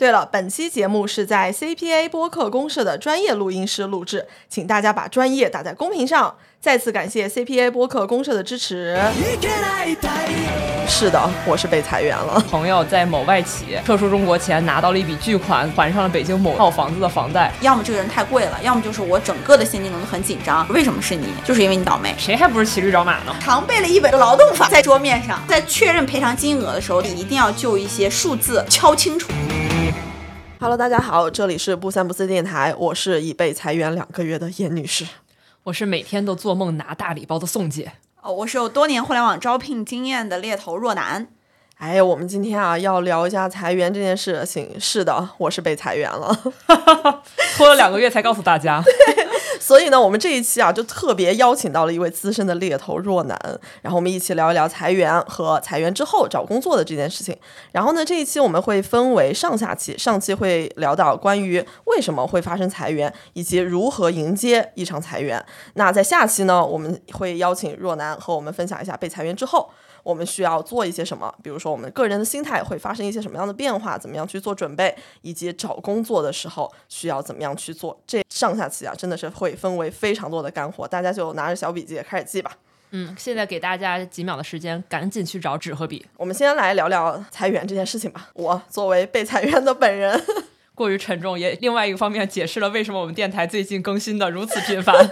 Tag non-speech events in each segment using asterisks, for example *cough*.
对了，本期节目是在 CPA 播客公社的专业录音师录制，请大家把专业打在公屏上。再次感谢 CPA 播客公社的支持。是的，我是被裁员了。朋友在某外企撤出中国前拿到了一笔巨款，还上了北京某套房子的房贷。要么这个人太贵了，要么就是我整个的现金流都很紧张。为什么是你？就是因为你倒霉。谁还不是骑驴找马呢？常备了一本劳动法在桌面上，在确认赔偿金额的时候，你一定要就一些数字敲清楚。Hello，大家好，这里是不三不四电台，我是已被裁员两个月的严女士，我是每天都做梦拿大礼包的宋姐，哦，我是有多年互联网招聘经验的猎头若男。哎，我们今天啊要聊一下裁员这件事情。是的，我是被裁员了，*laughs* 拖了两个月才告诉大家。*laughs* *laughs* 所以呢，我们这一期啊，就特别邀请到了一位资深的猎头若男，然后我们一起聊一聊裁员和裁员之后找工作的这件事情。然后呢，这一期我们会分为上下期，上期会聊到关于为什么会发生裁员，以及如何迎接一场裁员。那在下期呢，我们会邀请若男和我们分享一下被裁员之后。我们需要做一些什么？比如说，我们个人的心态会发生一些什么样的变化？怎么样去做准备？以及找工作的时候需要怎么样去做？这上下期啊，真的是会分为非常多的干货，大家就拿着小笔记开始记吧。嗯，现在给大家几秒的时间，赶紧去找纸和笔。我们先来聊聊裁员这件事情吧。我作为被裁员的本人，过于沉重，也另外一个方面解释了为什么我们电台最近更新的如此频繁。*laughs*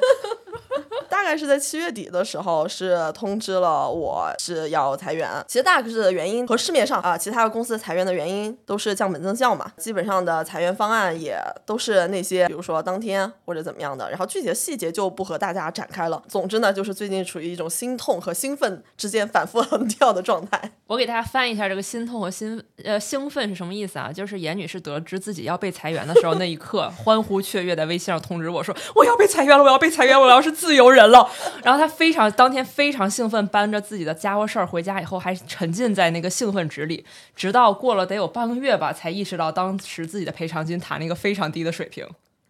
大概是在七月底的时候，是通知了我是要裁员。其实大致的原因和市面上啊其他的公司裁员的原因都是降本增效嘛。基本上的裁员方案也都是那些，比如说当天或者怎么样的。然后具体的细节就不和大家展开了。总之呢，就是最近处于一种心痛和兴奋之间反复横跳的状态。我给大家翻一下这个心痛和兴呃兴奋是什么意思啊？就是严女士得知自己要被裁员的时候，那一刻 *laughs* 欢呼雀跃，在微信上通知我说我要被裁员了，我要被裁员，我要是自由人了。*laughs* 然后他非常当天非常兴奋，搬着自己的家伙事儿回家以后，还沉浸在那个兴奋值里，直到过了得有半个月吧，才意识到当时自己的赔偿金谈了一个非常低的水平。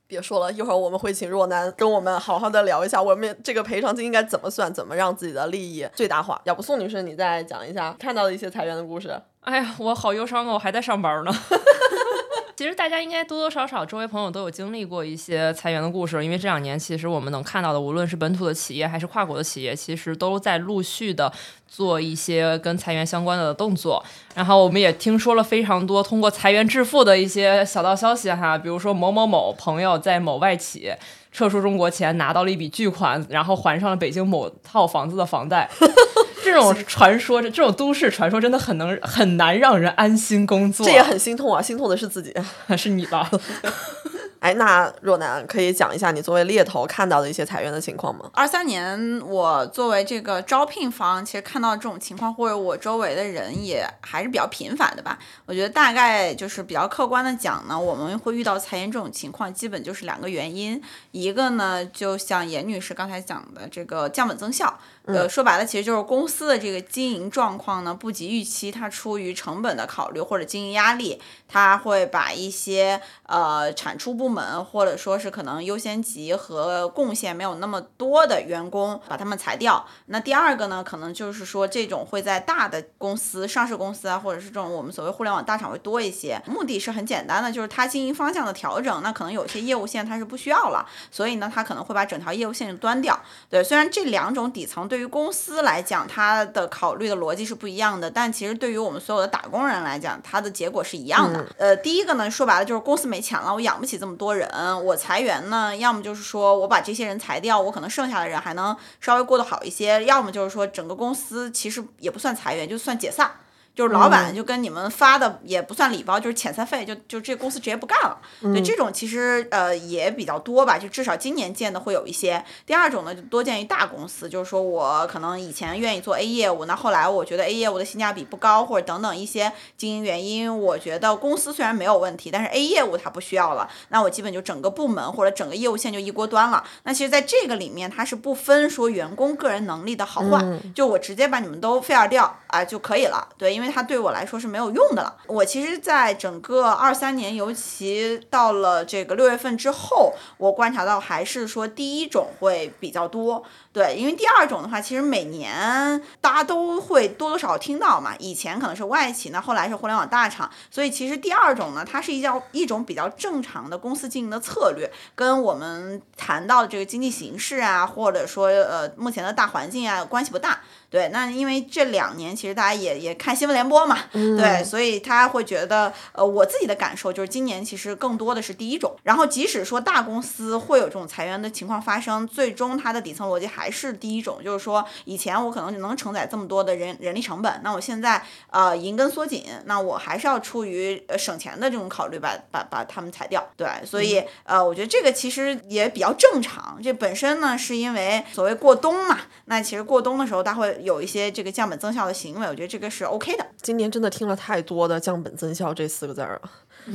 别说了一会儿我们会请若男跟我们好好的聊一下，我们这个赔偿金应该怎么算，怎么让自己的利益最大化。要不宋女士你再讲一下看到的一些裁员的故事？哎呀，我好忧伤啊，我还在上班呢。*laughs* 其实大家应该多多少少周围朋友都有经历过一些裁员的故事，因为这两年其实我们能看到的，无论是本土的企业还是跨国的企业，其实都在陆续的做一些跟裁员相关的动作。然后我们也听说了非常多通过裁员致富的一些小道消息哈，比如说某某某朋友在某外企撤出中国前拿到了一笔巨款，然后还上了北京某套房子的房贷。这种传说，这这种都市传说，真的很能很难让人安心工作。这也很心痛啊，心痛的是自己，*laughs* 是你吧？*laughs* 哎，那若楠可以讲一下你作为猎头看到的一些裁员的情况吗？二三年，我作为这个招聘方，其实看到这种情况，或者我周围的人也还是比较频繁的吧。我觉得大概就是比较客观的讲呢，我们会遇到裁员这种情况，基本就是两个原因。一个呢，就像严女士刚才讲的，这个降本增效。呃，说白了，其实就是公司的这个经营状况呢不及预期，它出于成本的考虑或者经营压力，它会把一些呃产出部门或者说是可能优先级和贡献没有那么多的员工把他们裁掉。那第二个呢，可能就是说这种会在大的公司、上市公司啊，或者是这种我们所谓互联网大厂会多一些。目的是很简单的，就是它经营方向的调整。那可能有些业务线它是不需要了，所以呢，它可能会把整条业务线就端掉。对，虽然这两种底层对。对于公司来讲，它的考虑的逻辑是不一样的，但其实对于我们所有的打工人来讲，它的结果是一样的。呃，第一个呢，说白了就是公司没钱了，我养不起这么多人，我裁员呢，要么就是说我把这些人裁掉，我可能剩下的人还能稍微过得好一些；要么就是说整个公司其实也不算裁员，就算解散。就是老板就跟你们发的也不算礼包，就是遣散费，就就这公司直接不干了。对，这种其实呃也比较多吧，就至少今年见的会有一些。第二种呢，就多见于大公司，就是说我可能以前愿意做 A 业务，那后来我觉得 A 业务的性价比不高，或者等等一些经营原因，我觉得公司虽然没有问题，但是 A 业务它不需要了，那我基本就整个部门或者整个业务线就一锅端了。那其实在这个里面，它是不分说员工个人能力的好坏，就我直接把你们都 fire 掉啊就可以了。对，因为它对我来说是没有用的了。我其实，在整个二三年，尤其到了这个六月份之后，我观察到还是说第一种会比较多。对，因为第二种的话，其实每年大家都会多多少少听到嘛。以前可能是外企，那后来是互联网大厂，所以其实第二种呢，它是一叫一种比较正常的公司经营的策略，跟我们谈到的这个经济形势啊，或者说呃目前的大环境啊关系不大。对，那因为这两年其实大家也也看新闻联播嘛，对，所以他会觉得，呃，我自己的感受就是今年其实更多的是第一种。然后即使说大公司会有这种裁员的情况发生，最终它的底层逻辑还是第一种，就是说以前我可能能承载这么多的人人力成本，那我现在呃银根缩紧，那我还是要出于呃省钱的这种考虑把把把他们裁掉。对，所以呃我觉得这个其实也比较正常。这本身呢是因为所谓过冬嘛，那其实过冬的时候它会。有一些这个降本增效的行为，我觉得这个是 OK 的。今年真的听了太多的降本增效这四个字儿了。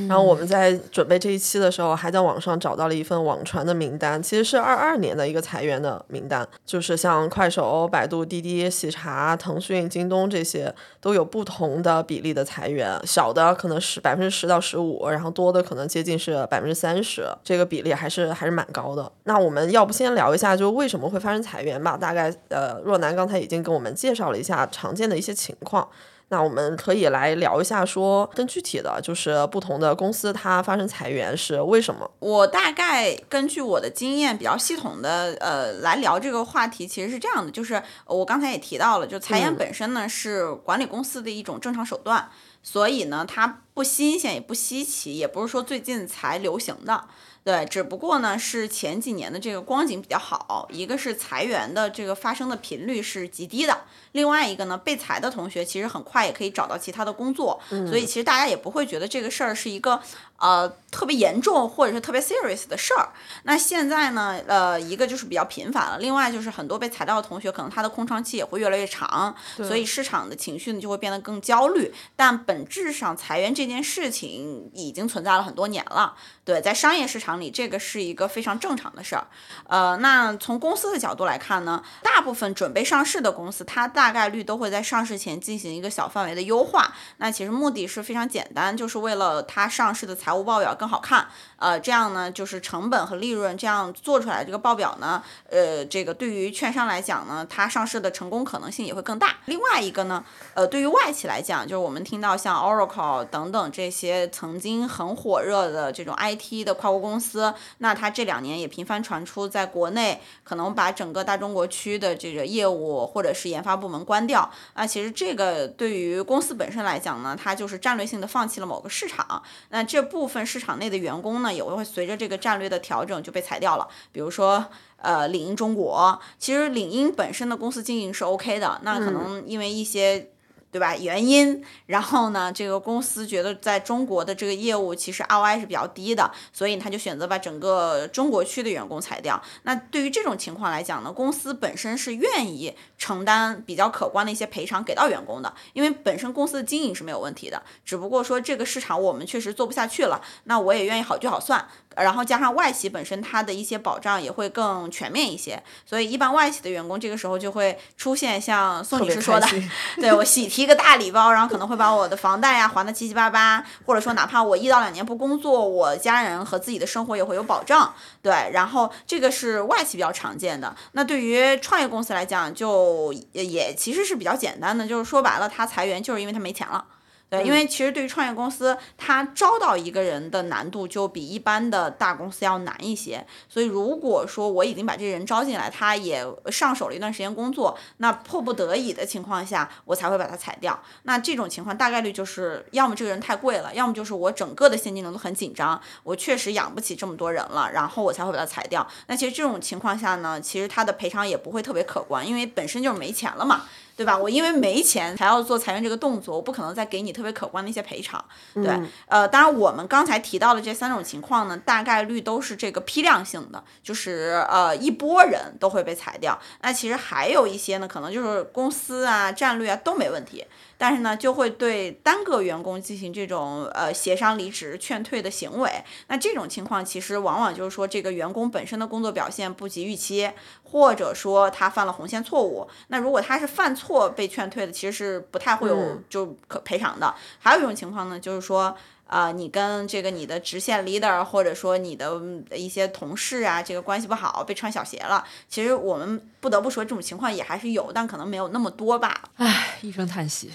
然后我们在准备这一期的时候，还在网上找到了一份网传的名单，其实是二二年的一个裁员的名单，就是像快手、百度、滴滴、喜茶、腾讯、京东这些都有不同的比例的裁员，小的可能是百分之十到十五，然后多的可能接近是百分之三十，这个比例还是还是蛮高的。那我们要不先聊一下，就为什么会发生裁员吧？大概呃，若楠刚才已经跟我们介绍了一下常见的一些情况。那我们可以来聊一下，说更具体的就是不同的公司它发生裁员是为什么？我大概根据我的经验比较系统的呃来聊这个话题，其实是这样的，就是我刚才也提到了，就裁员本身呢是管理公司的一种正常手段，所以呢它不新鲜也不稀奇，也不是说最近才流行的。对，只不过呢是前几年的这个光景比较好，一个是裁员的这个发生的频率是极低的，另外一个呢被裁的同学其实很快也可以找到其他的工作，所以其实大家也不会觉得这个事儿是一个呃特别严重或者是特别 serious 的事儿。那现在呢，呃，一个就是比较频繁了，另外就是很多被裁掉的同学可能他的空窗期也会越来越长，所以市场的情绪呢就会变得更焦虑。但本质上裁员这件事情已经存在了很多年了，对，在商业市场。里这个是一个非常正常的事儿，呃，那从公司的角度来看呢，大部分准备上市的公司，它大概率都会在上市前进行一个小范围的优化。那其实目的是非常简单，就是为了它上市的财务报表更好看，呃，这样呢，就是成本和利润这样做出来这个报表呢，呃，这个对于券商来讲呢，它上市的成功可能性也会更大。另外一个呢，呃，对于外企来讲，就是我们听到像 Oracle 等等这些曾经很火热的这种 IT 的跨国公司。那它这两年也频繁传出，在国内可能把整个大中国区的这个业务或者是研发部门关掉那。其实这个对于公司本身来讲呢，它就是战略性的放弃了某个市场。那这部分市场内的员工呢，也会随着这个战略的调整就被裁掉了。比如说，呃，领英中国，其实领英本身的公司经营是 OK 的，那可能因为一些。对吧？原因，然后呢？这个公司觉得在中国的这个业务其实 ROI 是比较低的，所以他就选择把整个中国区的员工裁掉。那对于这种情况来讲呢，公司本身是愿意承担比较可观的一些赔偿给到员工的，因为本身公司的经营是没有问题的，只不过说这个市场我们确实做不下去了，那我也愿意好聚好散。然后加上外企本身它的一些保障也会更全面一些，所以一般外企的员工这个时候就会出现像宋女士说的，*laughs* 对我喜提一个大礼包，然后可能会把我的房贷呀还的七七八八，或者说哪怕我一到两年不工作，我家人和自己的生活也会有保障，对，然后这个是外企比较常见的。那对于创业公司来讲，就也其实是比较简单的，就是说白了，他裁员就是因为他没钱了。对，因为其实对于创业公司，它招到一个人的难度就比一般的大公司要难一些。所以如果说我已经把这人招进来，他也上手了一段时间工作，那迫不得已的情况下，我才会把他裁掉。那这种情况大概率就是要么这个人太贵了，要么就是我整个的现金流都很紧张，我确实养不起这么多人了，然后我才会把他裁掉。那其实这种情况下呢，其实他的赔偿也不会特别可观，因为本身就是没钱了嘛。对吧？我因为没钱才要做裁员这个动作，我不可能再给你特别可观的一些赔偿。对，呃，当然我们刚才提到的这三种情况呢，大概率都是这个批量性的，就是呃一波人都会被裁掉。那其实还有一些呢，可能就是公司啊、战略啊都没问题。但是呢，就会对单个员工进行这种呃协商离职、劝退的行为。那这种情况其实往往就是说，这个员工本身的工作表现不及预期，或者说他犯了红线错误。那如果他是犯错被劝退的，其实是不太会有就可赔偿的。还有一种情况呢，就是说。啊，你跟这个你的直线 leader 或者说你的一些同事啊，这个关系不好，被穿小鞋了。其实我们不得不说，这种情况也还是有，但可能没有那么多吧。唉，一声叹息。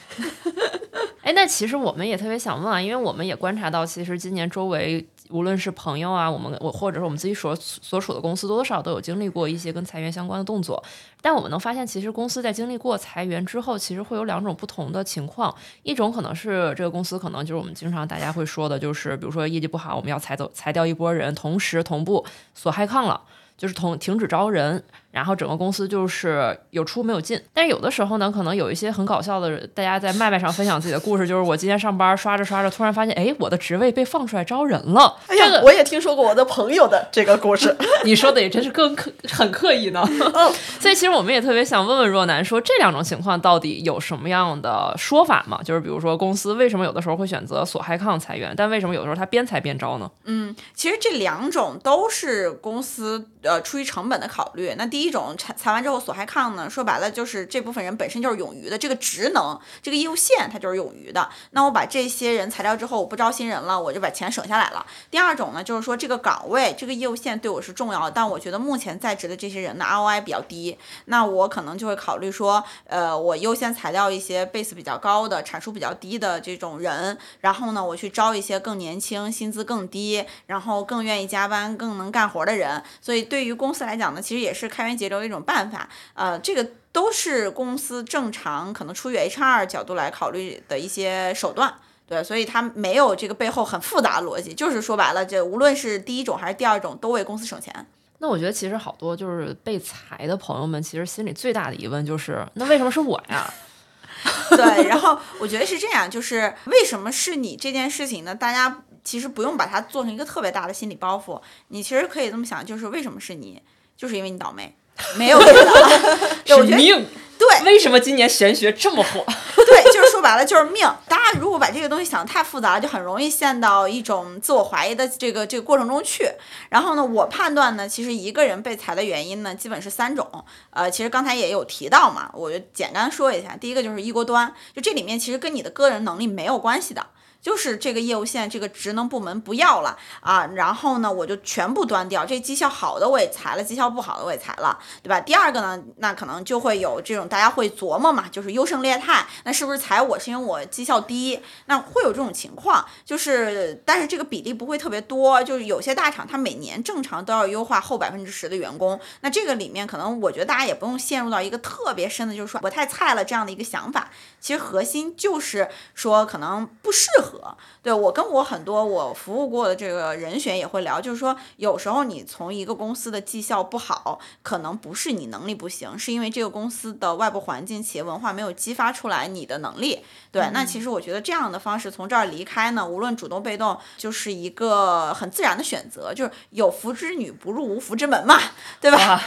*laughs* 哎，那其实我们也特别想问啊，因为我们也观察到，其实今年周围。无论是朋友啊，我们我或者是我们自己所所处的公司，多多少少都有经历过一些跟裁员相关的动作。但我们能发现，其实公司在经历过裁员之后，其实会有两种不同的情况。一种可能是这个公司可能就是我们经常大家会说的，就是比如说业绩不好，我们要裁走裁掉一波人，同时同步锁害抗了，就是同停止招人。然后整个公司就是有出没有进，但是有的时候呢，可能有一些很搞笑的，大家在麦麦上分享自己的故事，就是我今天上班刷着刷着，突然发现，哎，我的职位被放出来招人了。哎呀，我也听说过我的朋友的这个故事，*laughs* 你说的也真是更刻很刻意呢。*laughs* 所以其实我们也特别想问问若男，说这两种情况到底有什么样的说法吗？就是比如说公司为什么有的时候会选择锁嗨抗裁员，但为什么有的时候他边裁边招呢？嗯，其实这两种都是公司呃出于成本的考虑。那第一。一种裁裁完之后锁害抗呢，说白了就是这部分人本身就是冗余的，这个职能这个业务线它就是冗余的。那我把这些人裁掉之后，我不招新人了，我就把钱省下来了。第二种呢，就是说这个岗位这个业务线对我是重要的，但我觉得目前在职的这些人的 ROI 比较低，那我可能就会考虑说，呃，我优先裁掉一些 base 比较高的、产出比较低的这种人，然后呢，我去招一些更年轻、薪资更低，然后更愿意加班、更能干活的人。所以对于公司来讲呢，其实也是开源。节流的一种办法，呃，这个都是公司正常可能出于 HR 角度来考虑的一些手段，对，所以它没有这个背后很复杂的逻辑，就是说白了，这无论是第一种还是第二种，都为公司省钱。那我觉得其实好多就是被裁的朋友们，其实心里最大的疑问就是，那为什么是我呀？*laughs* 对，然后我觉得是这样，就是为什么是你这件事情呢？大家其实不用把它做成一个特别大的心理包袱，你其实可以这么想，就是为什么是你？就是因为你倒霉。没有别的了，是命。对，为什么今年玄学这么火？*laughs* 对，就是说白了就是命。大家如果把这个东西想的太复杂了，就很容易陷到一种自我怀疑的这个这个过程中去。然后呢，我判断呢，其实一个人被裁的原因呢，基本是三种。呃，其实刚才也有提到嘛，我就简单说一下。第一个就是一锅端，就这里面其实跟你的个人能力没有关系的。就是这个业务线这个职能部门不要了啊，然后呢，我就全部端掉。这绩效好的我也裁了，绩效不好的我也裁了，对吧？第二个呢，那可能就会有这种大家会琢磨嘛，就是优胜劣汰。那是不是裁我是因为我绩效低？那会有这种情况，就是但是这个比例不会特别多。就是有些大厂它每年正常都要优化后百分之十的员工。那这个里面可能我觉得大家也不用陷入到一个特别深的，就是说我太菜了这样的一个想法。其实核心就是说可能不适合。对我跟我很多我服务过的这个人选也会聊，就是说有时候你从一个公司的绩效不好，可能不是你能力不行，是因为这个公司的外部环境、企业文化没有激发出来你的能力。对，那其实我觉得这样的方式从这儿离开呢，无论主动被动，就是一个很自然的选择，就是有福之女不入无福之门嘛，对吧？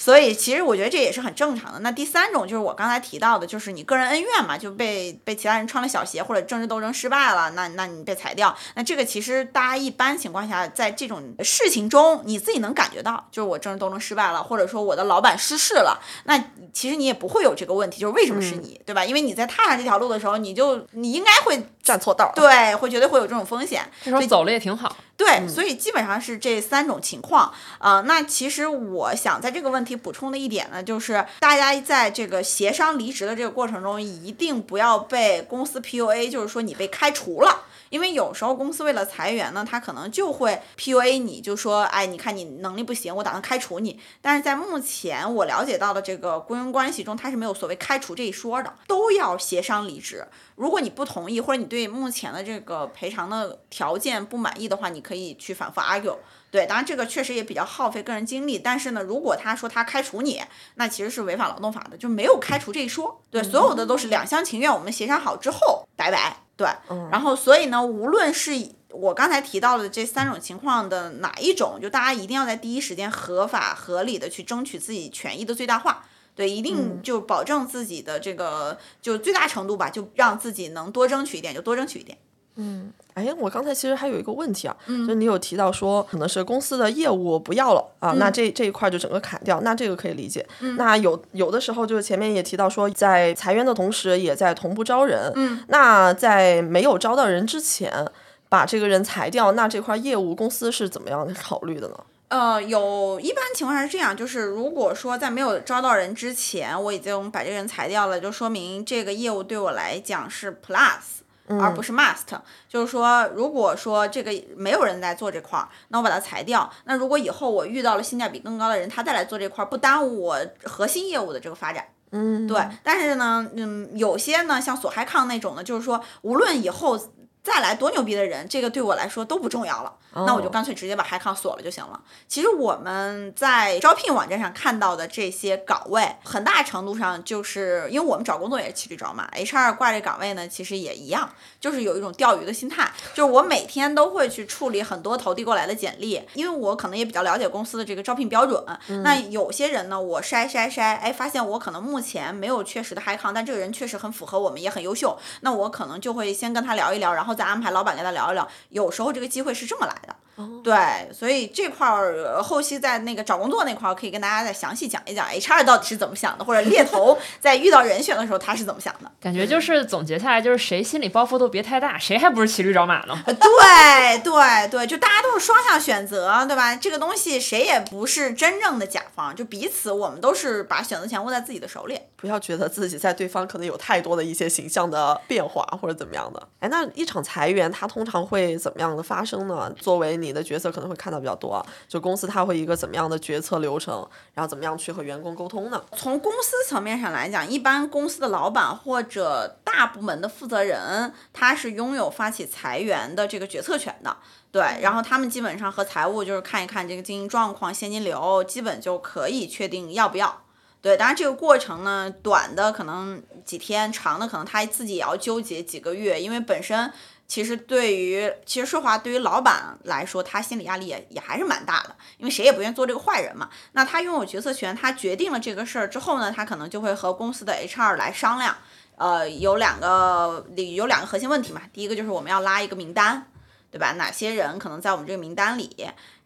所以其实我觉得这也是很正常的。那第三种就是我刚才提到的，就是你个人恩怨嘛，就被被其他人穿了小鞋，或者政治斗争失败了，那那你被裁掉。那这个其实大家一般情况下在这种事情中，你自己能感觉到，就是我政治斗争失败了，或者说我的老板失势了，那其实你也不会有这个问题，就是为什么是你，对吧？因为你在踏上这条路的时候，你就你应该会站错道，对，会绝对会有这种风险。这时候走了也挺好。对，所以基本上是这三种情况啊。那其实我想在这个问题补充的一点呢，就是大家在这个协商离职的这个过程中，一定不要被公司 PUA，就是说你被开除了。因为有时候公司为了裁员呢，他可能就会 PUA 你，就说，哎，你看你能力不行，我打算开除你。但是在目前我了解到的这个雇佣关系中，它是没有所谓开除这一说的，都要协商离职。如果你不同意，或者你对目前的这个赔偿的条件不满意的话，你可。可以去反复 argue。对，当然这个确实也比较耗费个人精力，但是呢，如果他说他开除你，那其实是违反劳动法的，就没有开除这一说。对，所有的都是两厢情愿，我们协商好之后，拜拜。对，然后所以呢，无论是我刚才提到的这三种情况的哪一种，就大家一定要在第一时间合法合理的去争取自己权益的最大化。对，一定就保证自己的这个就最大程度吧，就让自己能多争取一点，就多争取一点。嗯，哎，我刚才其实还有一个问题啊，就你有提到说可能是公司的业务不要了啊，那这这一块就整个砍掉，那这个可以理解。那有有的时候就是前面也提到说，在裁员的同时也在同步招人，嗯，那在没有招到人之前把这个人裁掉，那这块业务公司是怎么样考虑的呢？呃，有一般情况下是这样，就是如果说在没有招到人之前，我已经把这个人裁掉了，就说明这个业务对我来讲是 plus，而不是 must。就是说，如果说这个没有人在做这块儿，那我把它裁掉。那如果以后我遇到了性价比更高的人，他再来做这块儿，不耽误我核心业务的这个发展。嗯，对。但是呢，嗯，有些呢，像索嗨康那种呢，就是说，无论以后。再来多牛逼的人，这个对我来说都不重要了，那我就干脆直接把 HiCon 锁了就行了。其实我们在招聘网站上看到的这些岗位，很大程度上就是因为我们找工作也是骑驴找马，HR 挂这岗位呢，其实也一样，就是有一种钓鱼的心态，就是我每天都会去处理很多投递过来的简历，因为我可能也比较了解公司的这个招聘标准。那有些人呢，我筛筛筛，哎，发现我可能目前没有确实的 HiCon，但这个人确实很符合我们，也很优秀，那我可能就会先跟他聊一聊，然后。再安排老板跟他聊一聊，有时候这个机会是这么来的。对，所以这块儿后期在那个找工作那块儿，可以跟大家再详细讲一讲 HR 到底是怎么想的，或者猎头 *laughs* 在遇到人选的时候他是怎么想的。感觉就是总结下来，就是谁心里包袱都别太大，谁还不是骑驴找马呢？对对对，就大家都是双向选择，对吧？这个东西谁也不是真正的甲方，就彼此我们都是把选择权握在自己的手里。不要觉得自己在对方可能有太多的一些形象的变化或者怎么样的。哎，那一场裁员它通常会怎么样的发生呢？作为你的角色可能会看到比较多啊，就公司它会一个怎么样的决策流程，然后怎么样去和员工沟通呢？从公司层面上来讲，一般公司的老板或者大部门的负责人，他是拥有发起裁员的这个决策权的。对，然后他们基本上和财务就是看一看这个经营状况、现金流，基本就可以确定要不要。对，当然这个过程呢，短的可能几天，长的可能他自己也要纠结几个月，因为本身其实对于其实顺华对于老板来说，他心理压力也也还是蛮大的，因为谁也不愿意做这个坏人嘛。那他拥有决策权，他决定了这个事儿之后呢，他可能就会和公司的 HR 来商量，呃，有两个有两个核心问题嘛，第一个就是我们要拉一个名单，对吧？哪些人可能在我们这个名单里？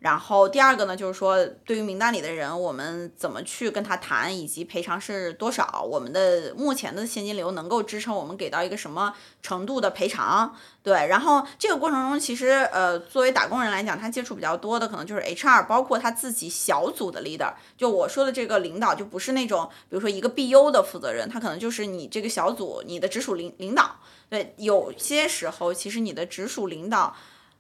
然后第二个呢，就是说对于名单里的人，我们怎么去跟他谈，以及赔偿是多少？我们的目前的现金流能够支撑我们给到一个什么程度的赔偿？对，然后这个过程中，其实呃，作为打工人来讲，他接触比较多的可能就是 HR，包括他自己小组的 leader。就我说的这个领导，就不是那种比如说一个 BU 的负责人，他可能就是你这个小组你的直属领领导。对，有些时候其实你的直属领导。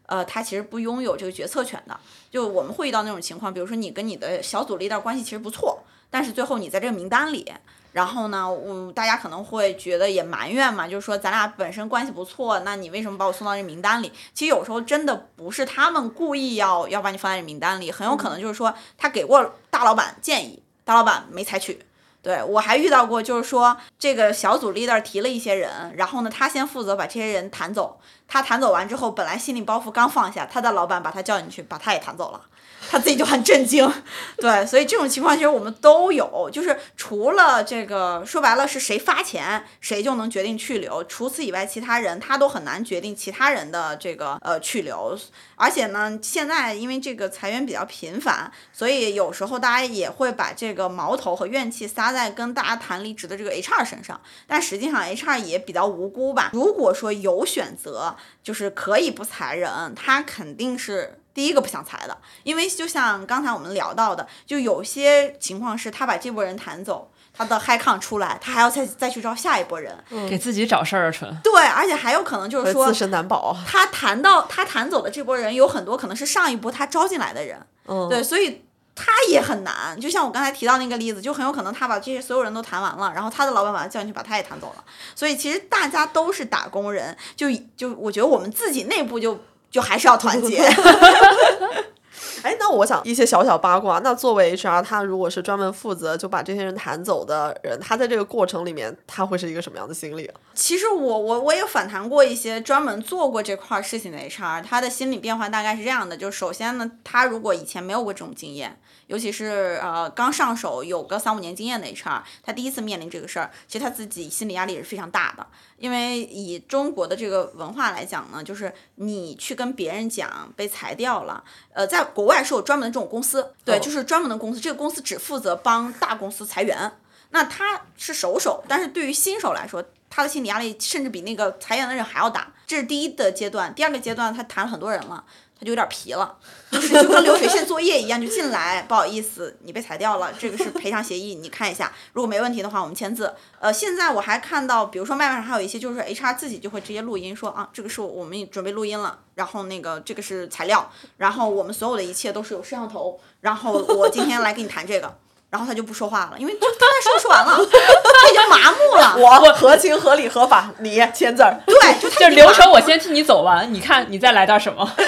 呃，他其实不拥有这个决策权的。就我们会遇到那种情况，比如说你跟你的小组领导关系其实不错，但是最后你在这个名单里，然后呢，嗯，大家可能会觉得也埋怨嘛，就是说咱俩本身关系不错，那你为什么把我送到这名单里？其实有时候真的不是他们故意要要把你放在名单里，很有可能就是说他给过大老板建议，大老板没采取。对我还遇到过，就是说这个小组 leader 提了一些人，然后呢，他先负责把这些人弹走。他弹走完之后，本来心理包袱刚放下，他的老板把他叫进去，把他也弹走了。他自己就很震惊，对，所以这种情况其实我们都有，就是除了这个说白了是谁发钱，谁就能决定去留，除此以外，其他人他都很难决定其他人的这个呃去留。而且呢，现在因为这个裁员比较频繁，所以有时候大家也会把这个矛头和怨气撒在跟大家谈离职的这个 HR 身上，但实际上 HR 也比较无辜吧。如果说有选择，就是可以不裁人，他肯定是。第一个不想裁的，因为就像刚才我们聊到的，就有些情况是他把这波人弹走，他的 high 抗出来，他还要再再去招下一波人，给自己找事儿啊，纯。对，而且还有可能就是说自身难保。他弹到他弹走的这波人有很多可能是上一波他招进来的人，嗯，对，所以他也很难。就像我刚才提到那个例子，就很有可能他把这些所有人都谈完了，然后他的老板把他叫进去，把他也弹走了。所以其实大家都是打工人，就就我觉得我们自己内部就。就还是要团结。*laughs* 哎，那我想一些小小八卦。那作为 HR，他如果是专门负责就把这些人弹走的人，他在这个过程里面，他会是一个什么样的心理啊？其实我我我也反谈过一些专门做过这块事情的 HR，他的心理变化大概是这样的：就首先呢，他如果以前没有过这种经验，尤其是呃刚上手有个三五年经验的 HR，他第一次面临这个事儿，其实他自己心理压力也是非常大的。因为以中国的这个文化来讲呢，就是你去跟别人讲被裁掉了，呃，在国外是有专门的这种公司，对，就是专门的公司，这个公司只负责帮大公司裁员，那他是首手，但是对于新手来说，他的心理压力甚至比那个裁员的人还要大。这是第一的阶段，第二个阶段他谈了很多人了。他就有点皮了，就是就跟流水线作业一样，就进来，不好意思，你被裁掉了，这个是赔偿协议，你看一下，如果没问题的话，我们签字。呃，现在我还看到，比如说麦麦上还有一些，就是 HR 自己就会直接录音说啊，这个是我们准备录音了，然后那个这个是材料，然后我们所有的一切都是有摄像头，然后我今天来跟你谈这个。然后他就不说话了，因为就刚才说说完了，他已经麻木了。*laughs* 我合情合理合法，你签字儿。*laughs* 对，就他就流程我先替你走完，你看你再来点什么。*laughs* 对，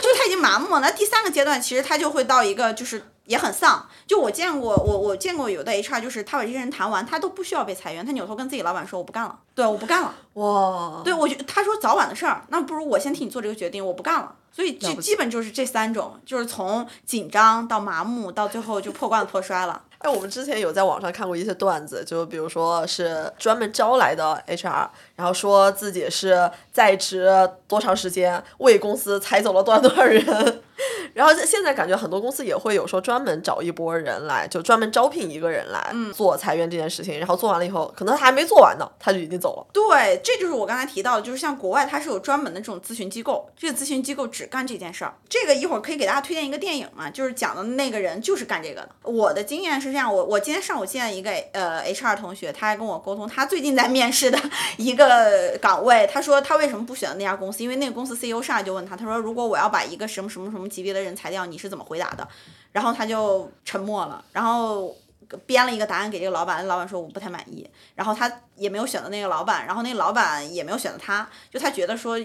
就他已经麻木了。那第三个阶段，其实他就会到一个就是也很丧。就我见过，我我见过有的 HR，就是他把这些人谈完，他都不需要被裁员，他扭头跟自己老板说我不干了。对，我不干了。哇。对，我觉他说早晚的事儿，那不如我先替你做这个决定，我不干了。所以这基本就是这三种，就是从紧张到麻木，到最后就破罐子破摔了。哎，我们之前有在网上看过一些段子，就比如说是专门招来的 HR，然后说自己是在职多长时间，为公司裁走了多少多少人。*laughs* 然后现在感觉很多公司也会有说专门找一波人来，就专门招聘一个人来做裁员这件事情。然后做完了以后，可能他还没做完呢，他就已经走了。对，这就是我刚才提到的，就是像国外它是有专门的这种咨询机构，这个咨询机构只干这件事儿。这个一会儿可以给大家推荐一个电影嘛，就是讲的那个人就是干这个的。我的经验是这样，我我今天上午见一个呃 HR 同学，他还跟我沟通，他最近在面试的 *laughs* 一个岗位，他说他为什么不选择那家公司，因为那个公司 CEO 上来就问他，他说如果我要把一个什么什么什么级别的人裁掉，你是怎么回答的？然后他就沉默了，然后编了一个答案给这个老板，老板说我不太满意，然后他也没有选择那个老板，然后那个老板也没有选择他，就他觉得说。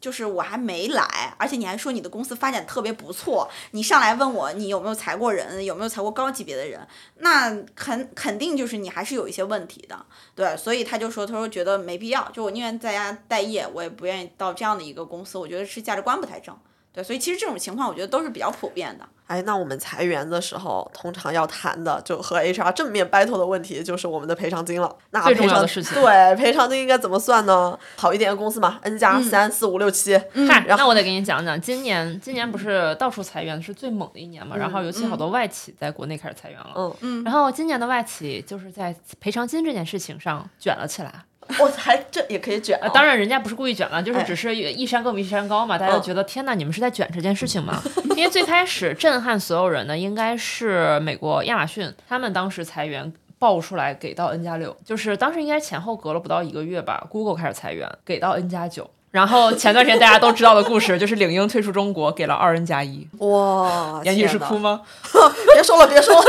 就是我还没来，而且你还说你的公司发展特别不错，你上来问我你有没有裁过人，有没有裁过高级别的人，那肯肯定就是你还是有一些问题的，对，所以他就说，他说觉得没必要，就我宁愿在家待业，我也不愿意到这样的一个公司，我觉得是价值观不太正。对，所以其实这种情况我觉得都是比较普遍的。哎，那我们裁员的时候，通常要谈的就和 HR 正面 battle 的问题，就是我们的赔偿金了。那最重要的事情。对，赔偿金应该怎么算呢？好一点的公司嘛，N 加三四五六七。嗨，那我得给你讲讲，今年今年不是到处裁员是最猛的一年嘛？然后尤其好多外企在国内开始裁员了。嗯嗯。然后今年的外企就是在赔偿金这件事情上卷了起来。*laughs* 我还这也可以卷，当然人家不是故意卷了，就是只是一山更比一山高嘛。大家都觉得天哪，你们是在卷这件事情吗？*laughs* 因为最开始震撼所有人的应该是美国亚马逊，他们当时裁员爆出来给到 N 加六，就是当时应该前后隔了不到一个月吧，Google 开始裁员给到 N 加九，然后前段时间大家都知道的故事就是领英退出中国给了二 N 加一。哇，严女士哭吗？*laughs* 别说了，别说了。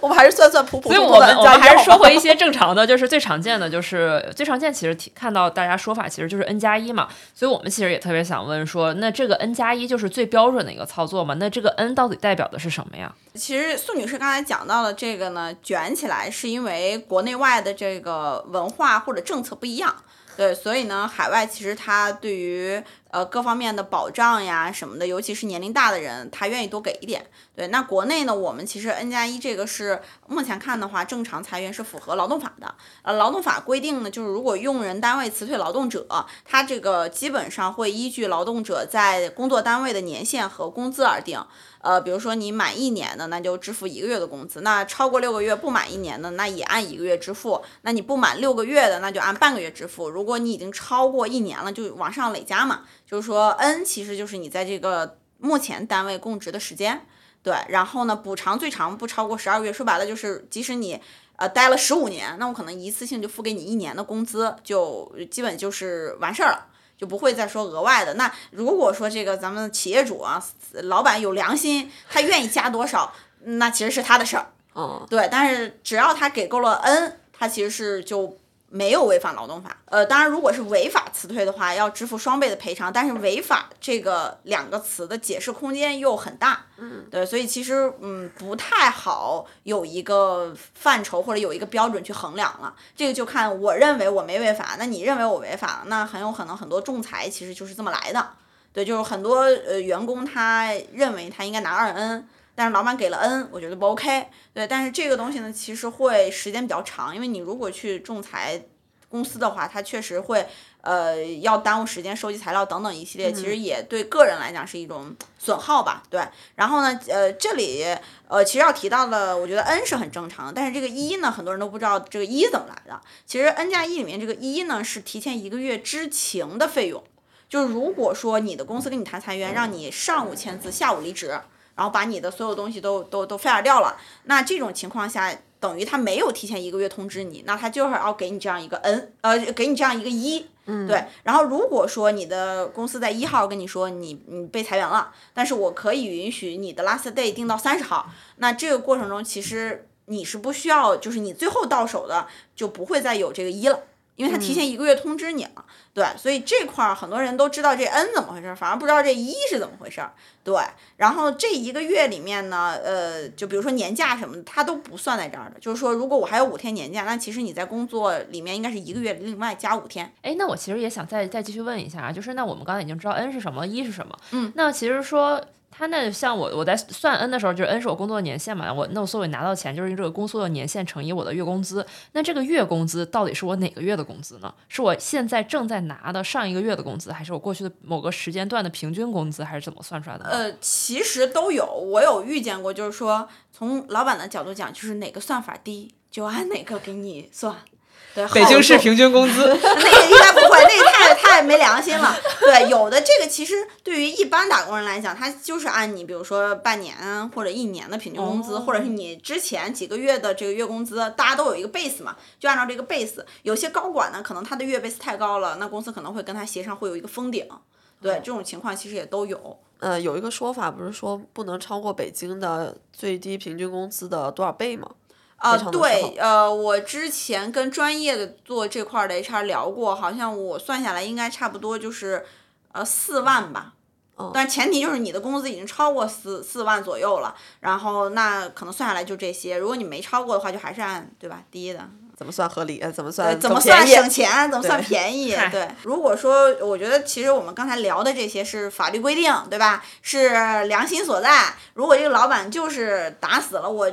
我们还是算算普普通通的。所以我们我们还是说回一些正常的，就是最常见的，就是最常见。其实看到大家说法，其实就是 N 加一嘛。所以我们其实也特别想问说，那这个 N 加一就是最标准的一个操作嘛？那这个 N 到底代表的是什么呀？其实宋女士刚才讲到的这个呢，卷起来是因为国内外的这个文化或者政策不一样。对，所以呢，海外其实它对于呃各方面的保障呀什么的，尤其是年龄大的人，他愿意多给一点。对，那国内呢，我们其实 N 加一这个是目前看的话，正常裁员是符合劳动法的。呃，劳动法规定呢，就是如果用人单位辞退劳动者，他这个基本上会依据劳动者在工作单位的年限和工资而定。呃，比如说你满一年的，那就支付一个月的工资；那超过六个月不满一年的，那也按一个月支付；那你不满六个月的，那就按半个月支付。如果你已经超过一年了，就往上累加嘛。就是说，N 其实就是你在这个目前单位供职的时间，对。然后呢，补偿最长不超过十二个月。说白了就是，即使你呃待了十五年，那我可能一次性就付给你一年的工资，就基本就是完事儿了。就不会再说额外的。那如果说这个咱们企业主啊，老板有良心，他愿意加多少，那其实是他的事儿。哦，对。但是只要他给够了 N，他其实是就没有违反劳动法。呃，当然，如果是违法辞退的话，要支付双倍的赔偿。但是违法这个两个词的解释空间又很大，嗯，对，所以其实嗯不太好有一个范畴或者有一个标准去衡量了。这个就看我认为我没违法，那你认为我违法了，那很有可能很多仲裁其实就是这么来的。对，就是很多呃员工他认为他应该拿二 N。但是老板给了 N，我觉得不 OK。对，但是这个东西呢，其实会时间比较长，因为你如果去仲裁公司的话，它确实会呃要耽误时间收集材料等等一系列，其实也对个人来讲是一种损耗吧。对，然后呢，呃，这里呃其实要提到的，我觉得 N 是很正常的，但是这个一呢，很多人都不知道这个一怎么来的。其实 N 加一里面这个一呢，是提前一个月知情的费用。就是如果说你的公司跟你谈裁员，让你上午签字，下午离职。然后把你的所有东西都都都 fire 掉了，那这种情况下，等于他没有提前一个月通知你，那他就是要给你这样一个 n，呃，给你这样一个一，嗯，对。然后如果说你的公司在一号跟你说你你被裁员了，但是我可以允许你的 last day 定到三十号，那这个过程中其实你是不需要，就是你最后到手的就不会再有这个一了。因为他提前一个月通知你了，对，所以这块儿很多人都知道这 N 怎么回事，反而不知道这一是怎么回事。对，然后这一个月里面呢，呃，就比如说年假什么的，它都不算在这儿的。就是说，如果我还有五天年假，那其实你在工作里面应该是一个月另外加五天。哎，那我其实也想再再继续问一下啊，就是那我们刚才已经知道 N 是什么，一是什么？嗯，那其实说。他那像我我在算 N 的时候，就是 N 是我工作的年限嘛，我那我所以拿到钱就是用这个工作的年限乘以我的月工资。那这个月工资到底是我哪个月的工资呢？是我现在正在拿的上一个月的工资，还是我过去的某个时间段的平均工资，还是怎么算出来的？呃，其实都有，我有遇见过，就是说从老板的角度讲，就是哪个算法低，就按哪个给你算。对，北京市平均工资，*laughs* 那个应该不会，那个太 *laughs* 太没良心了。对，有的这个其实对于一般打工人来讲，他就是按你比如说半年或者一年的平均工资，或者是你之前几个月的这个月工资，大家都有一个 base 嘛，就按照这个 base。有些高管呢，可能他的月 base 太高了，那公司可能会跟他协商，会有一个封顶。对，这种情况其实也都有。呃，有一个说法不是说不能超过北京的最低平均工资的多少倍吗？啊，对，呃，我之前跟专业的做这块的 HR 聊过，好像我算下来应该差不多就是，呃，四万吧。但前提就是你的工资已经超过四四万左右了，然后那可能算下来就这些。如果你没超过的话，就还是按对吧低的。怎么算合理？怎么算？怎么算省钱？怎么算便宜？对，如果说我觉得其实我们刚才聊的这些是法律规定，对吧？是良心所在。如果这个老板就是打死了，我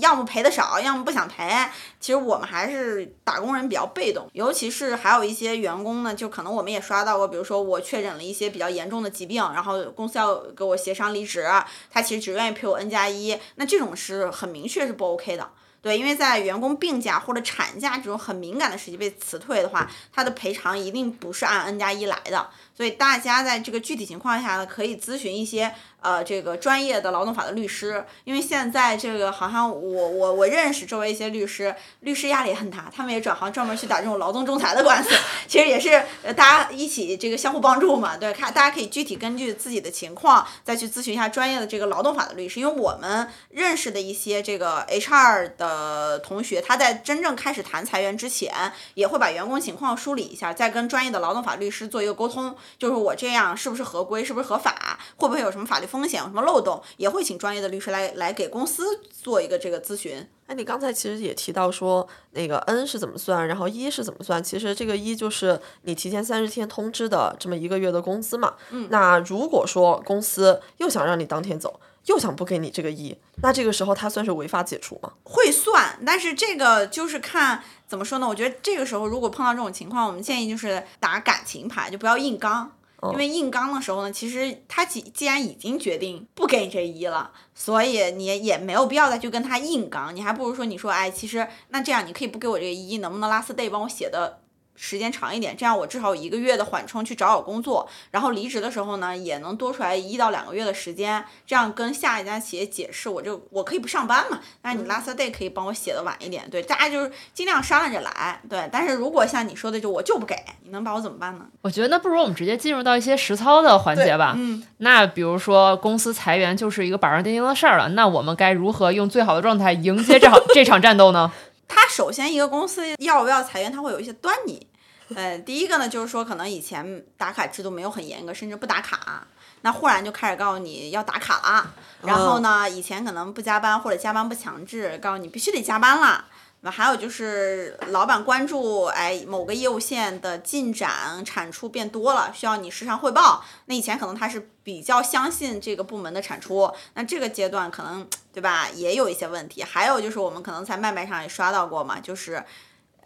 要么赔的少，要么不想赔。其实我们还是打工人比较被动，尤其是还有一些员工呢，就可能我们也刷到过，比如说我确诊了一些比较严重的疾病，然后公司要给我协商离职，他其实只愿意赔我 N 加一，那这种是很明确是不 OK 的。对，因为在员工病假或者产假这种很敏感的时期被辞退的话，他的赔偿一定不是按 N 加一来的。所以大家在这个具体情况下呢，可以咨询一些呃这个专业的劳动法的律师，因为现在这个好像我我我认识周围一些律师，律师压力也很大，他们也转行专门去打这种劳动仲裁的官司，*laughs* 其实也是大家一起这个相互帮助嘛，对，看大家可以具体根据自己的情况再去咨询一下专业的这个劳动法的律师，因为我们认识的一些这个 HR 的同学，他在真正开始谈裁员之前，也会把员工情况梳理一下，再跟专业的劳动法律师做一个沟通。就是我这样是不是合规，是不是合法，会不会有什么法律风险，有什么漏洞，也会请专业的律师来来给公司做一个这个咨询。哎，你刚才其实也提到说，那个 N 是怎么算，然后一是怎么算？其实这个一就是你提前三十天通知的这么一个月的工资嘛。嗯。那如果说公司又想让你当天走，又想不给你这个一，那这个时候他算是违法解除吗？会算，但是这个就是看。怎么说呢？我觉得这个时候如果碰到这种情况，我们建议就是打感情牌，就不要硬刚。因为硬刚的时候呢，其实他既既然已经决定不给你这一了，所以你也没有必要再去跟他硬刚。你还不如说，你说，哎，其实那这样你可以不给我这个一，能不能 last day 帮我写的？时间长一点，这样我至少有一个月的缓冲去找找工作，然后离职的时候呢，也能多出来一到两个月的时间，这样跟下一家企业解释，我就我可以不上班嘛。但是你 last day 可以帮我写的晚一点，对，大家就是尽量商量着来，对。但是如果像你说的，就我就不给，你能把我怎么办呢？我觉得那不如我们直接进入到一些实操的环节吧。嗯。那比如说公司裁员就是一个板上钉钉的事儿了，那我们该如何用最好的状态迎接这场 *laughs* 这场战斗呢？他首先一个公司要不要裁员，他会有一些端倪。呃，第一个呢，就是说可能以前打卡制度没有很严格，甚至不打卡，那忽然就开始告诉你要打卡了。然后呢，以前可能不加班或者加班不强制，告诉你必须得加班了。还有就是老板关注，哎，某个业务线的进展、产出变多了，需要你时常汇报。那以前可能他是比较相信这个部门的产出，那这个阶段可能对吧，也有一些问题。还有就是我们可能在麦麦上也刷到过嘛，就是。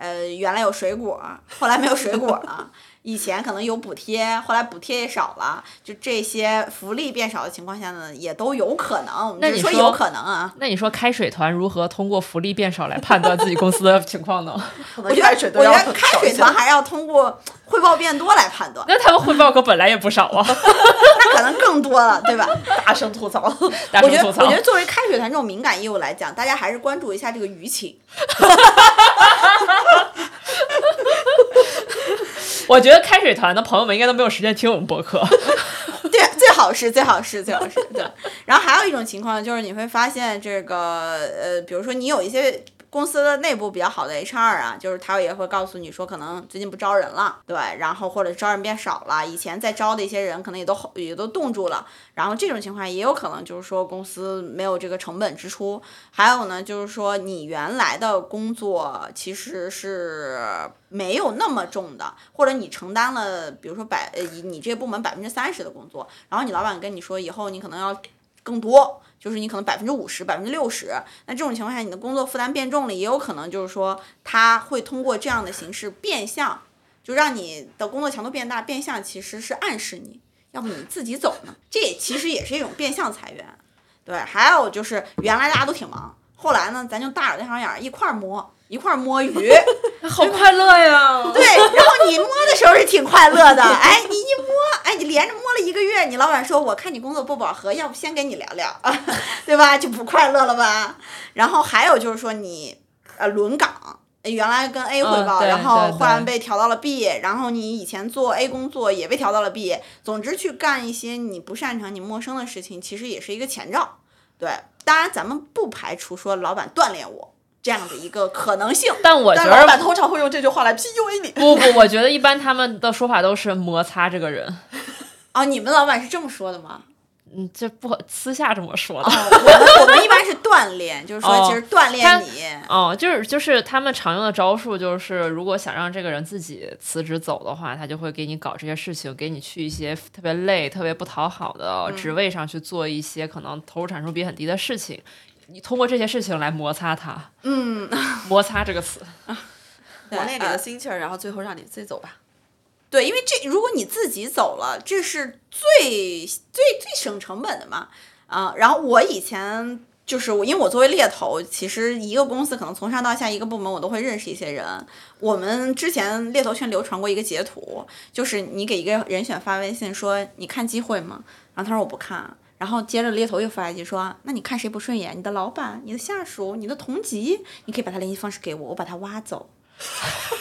呃，原来有水果，后来没有水果了。以前可能有补贴，后来补贴也少了。就这些福利变少的情况下呢，也都有可能。我们只是说有可能啊。那你说开水团如何通过福利变少来判断自己公司的情况呢？*laughs* 我觉得，我觉得开水团还要通过汇报变多来判断。那他们汇报可本来也不少啊，那可能更多了，对吧？*laughs* 大声吐槽。大声吐槽。我觉得，作为开水团这种敏感业务来讲，大家还是关注一下这个舆情。*laughs* 我觉得开水团的朋友们应该都没有时间听我们播客。*laughs* 对，最好是最好是最好是对。然后还有一种情况就是你会发现这个呃，比如说你有一些。公司的内部比较好的 HR 啊，就是他也会告诉你说，可能最近不招人了，对，然后或者招人变少了，以前在招的一些人可能也都也都冻住了，然后这种情况也有可能就是说公司没有这个成本支出，还有呢就是说你原来的工作其实是没有那么重的，或者你承担了，比如说百呃你这个部门百分之三十的工作，然后你老板跟你说以后你可能要更多。就是你可能百分之五十、百分之六十，那这种情况下，你的工作负担变重了，也有可能就是说，他会通过这样的形式变相，就让你的工作强度变大，变相其实是暗示你，要不你自己走呢？这也其实也是一种变相裁员。对，还有就是原来大家都挺忙，后来呢，咱就大眼瞪小眼儿一块儿摸。一块摸鱼，*laughs* 好快乐呀！*laughs* 对，然后你摸的时候是挺快乐的，*laughs* 哎，你一摸，哎，你连着摸了一个月，你老板说，我看你工作不饱和，要不先跟你聊聊，对吧？就不快乐了吧？然后还有就是说你，呃，轮岗，原来跟 A 汇报，然后忽然被调到了 B，然后你以前做 A 工作也被调到了 B，总之去干一些你不擅长、你陌生的事情，其实也是一个前兆。对，当然咱们不排除说老板锻炼我。这样的一个可能性，但我觉得老板通常会用这句话来 PUA 你。不不，我觉得一般他们的说法都是摩擦这个人。哦，*laughs* 你们老板是这么说的吗？嗯，这不私下这么说的。我们我们一般是锻炼，就是说其实锻炼你。哦，就是就是他们常用的招数，就是如果想让这个人自己辞职走的话，他就会给你搞这些事情，给你去一些特别累、特别不讨好的职位上去做一些可能投入产出比很低的事情。你通过这些事情来摩擦他，嗯，*laughs* 摩擦这个词，磨练你的心气儿，然后最后让你自己走吧。对，因为这如果你自己走了，这是最最最省成本的嘛。啊，然后我以前就是我，因为我作为猎头，其实一个公司可能从上到下一个部门我都会认识一些人。我们之前猎头圈流传过一个截图，就是你给一个人选发微信说你看机会吗？然后他说我不看。然后接着猎头又发一句说：“那你看谁不顺眼？你的老板、你的下属、你的同级，你可以把他联系方式给我，我把他挖走。*laughs* ”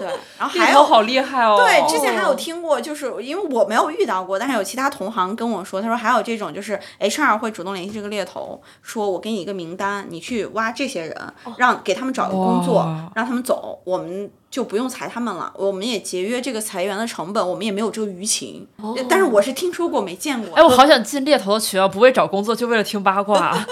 对，然后还有好厉害哦。对，之前还有听过，就是因为我没有遇到过，但是有其他同行跟我说，他说还有这种，就是 HR 会主动联系这个猎头，说我给你一个名单，你去挖这些人，让给他们找个工作，让他们走，我们。就不用裁他们了，我们也节约这个裁员的成本，我们也没有这个舆情。但是我是听说过，没见过。哎，我好想进猎头的群啊，不为找工作，就为了听八卦 *laughs* 啊。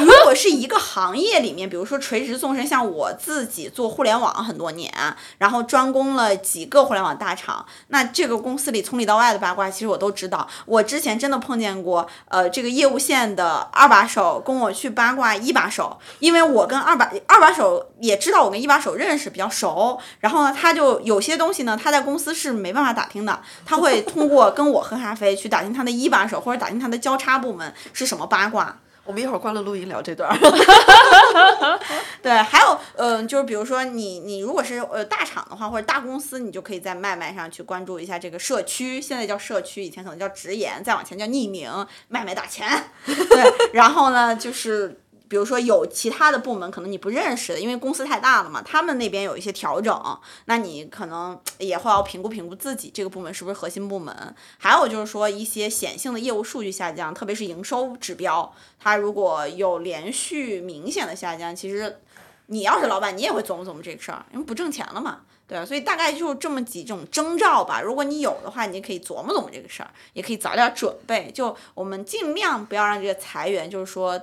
如果是一个行业里面，比如说垂直纵深，像我自己做互联网很多年，然后专攻了几个互联网大厂，那这个公司里从里到外的八卦，其实我都知道。我之前真的碰见过，呃，这个业务线的二把手跟我去八卦一把手，因为我跟二把二把手也知道我跟一把手认识比较熟。然后呢，他就有些东西呢，他在公司是没办法打听的，他会通过跟我喝咖啡去打听他的一把手或者打听他的交叉部门是什么八卦。*laughs* 我们一会儿关了录音聊这段。*laughs* 对，还有，嗯，就是比如说你你如果是呃大厂的话或者大公司，你就可以在麦麦上去关注一下这个社区，现在叫社区，以前可能叫直言，再往前叫匿名，麦麦打钱。*laughs* 对，然后呢就是。比如说有其他的部门可能你不认识的，因为公司太大了嘛，他们那边有一些调整，那你可能也会要评估评估自己这个部门是不是核心部门。还有就是说一些显性的业务数据下降，特别是营收指标，它如果有连续明显的下降，其实你要是老板，你也会琢磨琢磨这个事儿，因为不挣钱了嘛。对啊，所以大概就这么几种征兆吧。如果你有的话，你可以琢磨琢磨这个事儿，也可以早点准备。就我们尽量不要让这个裁员，就是说，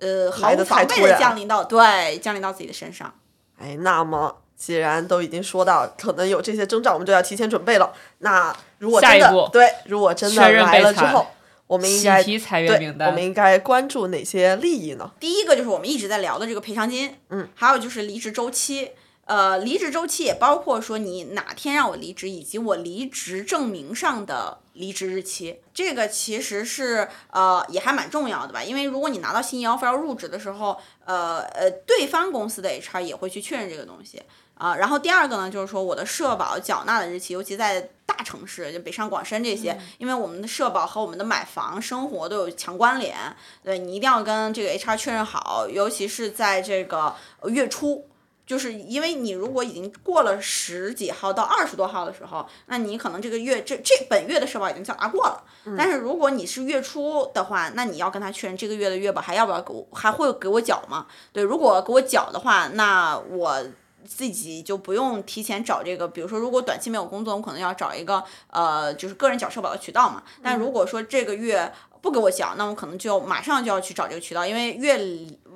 呃，毫无防备的降临到对降临到自己的身上。哎，那么既然都已经说到可能有这些征兆，我们就要提前准备了。那如果真的对，如果真的来了之后，我们应该对，我们应该关注哪些利益呢？第一个就是我们一直在聊的这个赔偿金，嗯，还有就是离职周期。呃，离职周期也包括说你哪天让我离职，以及我离职证明上的离职日期，这个其实是呃也还蛮重要的吧。因为如果你拿到新 offer 要入职的时候，呃呃，对方公司的 HR 也会去确认这个东西啊。然后第二个呢，就是说我的社保缴纳的日期，尤其在大城市，就北上广深这些，因为我们的社保和我们的买房生活都有强关联，对你一定要跟这个 HR 确认好，尤其是在这个月初。就是因为你如果已经过了十几号到二十多号的时候，那你可能这个月这这本月的社保已经缴纳过了。但是如果你是月初的话，那你要跟他确认这个月的月保还要不要给我，还会给我缴吗？对，如果给我缴的话，那我自己就不用提前找这个。比如说，如果短期没有工作，我可能要找一个呃，就是个人缴社保的渠道嘛。但如果说这个月不给我缴，那我可能就马上就要去找这个渠道，因为越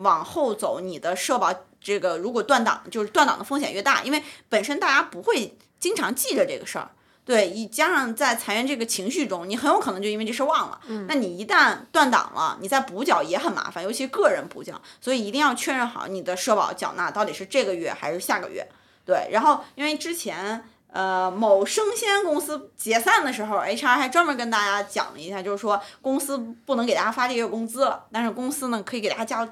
往后走，你的社保。这个如果断档，就是断档的风险越大，因为本身大家不会经常记着这个事儿，对，一加上在裁员这个情绪中，你很有可能就因为这事忘了。嗯，那你一旦断档了，你再补缴也很麻烦，尤其个人补缴，所以一定要确认好你的社保缴纳到底是这个月还是下个月。对，然后因为之前呃某生鲜公司解散的时候，HR 还专门跟大家讲了一下，就是说公司不能给大家发这个月工资了，但是公司呢可以给大家交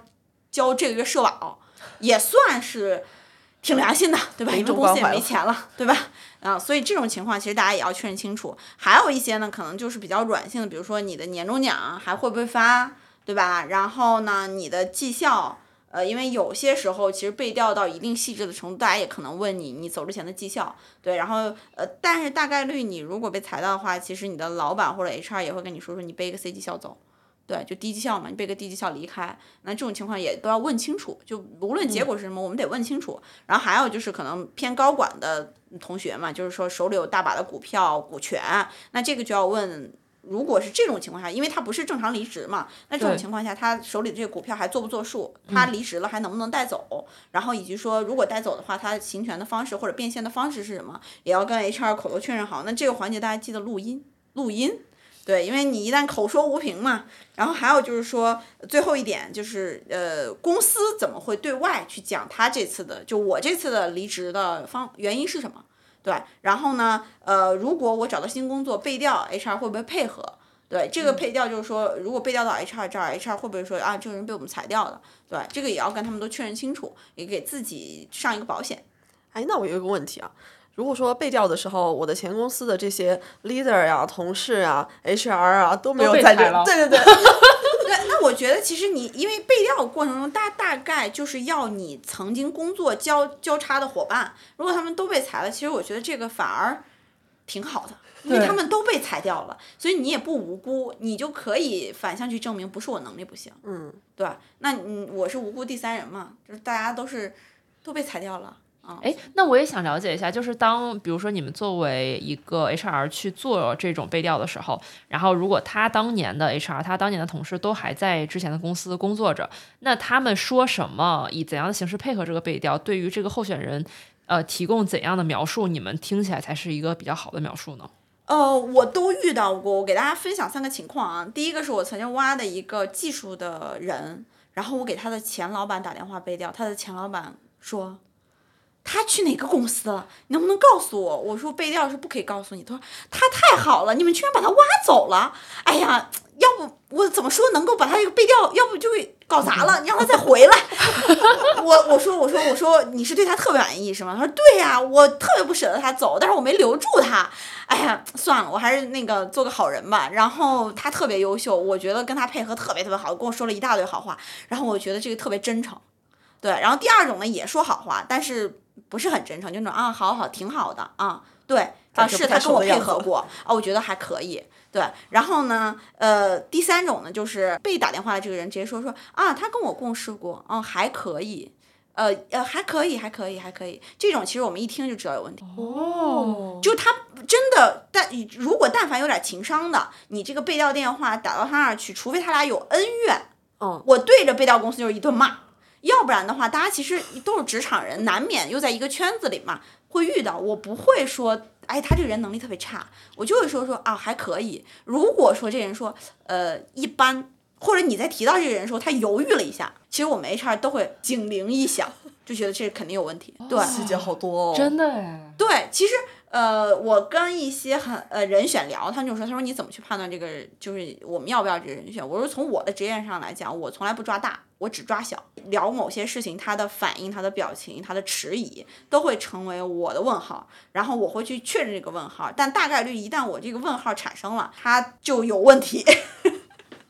交这个月社保。也算是挺良心的，对吧？因为公司也没钱了，对吧？啊，所以这种情况其实大家也要确认清楚。还有一些呢，可能就是比较软性的，比如说你的年终奖还会不会发，对吧？然后呢，你的绩效，呃，因为有些时候其实被调到一定细致的程度，大家也可能问你，你走之前的绩效，对。然后呃，但是大概率你如果被裁到的话，其实你的老板或者 HR 也会跟你说说，你背一个 C 绩效走。对，就低绩效嘛，你被个低绩效离开，那这种情况也都要问清楚。就无论结果是什么，我们得问清楚。然后还有就是可能偏高管的同学嘛，就是说手里有大把的股票、股权，那这个就要问，如果是这种情况下，因为他不是正常离职嘛，那这种情况下他手里的这个股票还做不做数？他离职了还能不能带走？然后以及说如果带走的话，他行权的方式或者变现的方式是什么？也要跟 HR 口头确认好。那这个环节大家记得录音，录音。对，因为你一旦口说无凭嘛，然后还有就是说，最后一点就是，呃，公司怎么会对外去讲他这次的，就我这次的离职的方原因是什么？对，然后呢，呃，如果我找到新工作被调，HR 会不会配合？对，这个配调就是说，如果被调到 HR 这儿，HR 会不会说啊，这个人被我们裁掉了？对，这个也要跟他们都确认清楚，也给自己上一个保险。哎，那我有一个问题啊。如果说被调的时候，我的前公司的这些 leader 呀、同事啊、HR 啊都没有在这，对对对，*laughs* 对，那我觉得其实你因为被调过程中，大大概就是要你曾经工作交交叉的伙伴，如果他们都被裁了，其实我觉得这个反而挺好的，因为他们都被裁掉了，所以你也不无辜，你就可以反向去证明不是我能力不行，嗯，对吧？那你我是无辜第三人嘛，就是大家都是都被裁掉了。哎，那我也想了解一下，就是当比如说你们作为一个 HR 去做这种背调的时候，然后如果他当年的 HR，他当年的同事都还在之前的公司工作着，那他们说什么，以怎样的形式配合这个背调，对于这个候选人，呃，提供怎样的描述，你们听起来才是一个比较好的描述呢？呃，我都遇到过，我给大家分享三个情况啊。第一个是我曾经挖的一个技术的人，然后我给他的前老板打电话背调，他的前老板说。他去哪个公司了？你能不能告诉我？我说背调是不可以告诉你。他说他太好了，你们居然把他挖走了。哎呀，要不我怎么说能够把他这个背调，要不就给搞砸了？你 *laughs* 让他再回来。我我说我说我说你是对他特别满意是吗？他说对呀，我特别不舍得他走，但是我没留住他。哎呀，算了，我还是那个做个好人吧。然后他特别优秀，我觉得跟他配合特别特别好，跟我说了一大堆好话。然后我觉得这个特别真诚。对，然后第二种呢也说好话，但是。不是很真诚，就那种啊，好好，挺好的啊，对啊，是他跟我配合过啊，我觉得还可以，对。然后呢，呃，第三种呢，就是被打电话的这个人直接说说啊，他跟我共事过，嗯，还可以，呃呃，还可以，还可以，还可以。这种其实我们一听就知道有问题。哦，就他真的，但如果但凡有点情商的，你这个被调电话打到他那儿去，除非他俩有恩怨，嗯，我对着被调公司就是一顿骂，要不然的话，大家其实都是职场人，难免又在一个圈子里嘛，会遇到。我不会说，哎，他这个人能力特别差，我就会说说啊还可以。如果说这人说，呃，一般，或者你在提到这个人的时候，他犹豫了一下，其实我们 HR 都会警铃一响，就觉得这肯定有问题。对，细节好多哦，真的哎，对，其实呃，我跟一些很呃人选聊，他就说，他说你怎么去判断这个就是我们要不要这个人选？我说从我的职业上来讲，我从来不抓大，我只抓小。聊某些事情，他的反应、他的表情、他的迟疑，都会成为我的问号，然后我会去确认这个问号。但大概率一旦我这个问号产生了，它就有问题。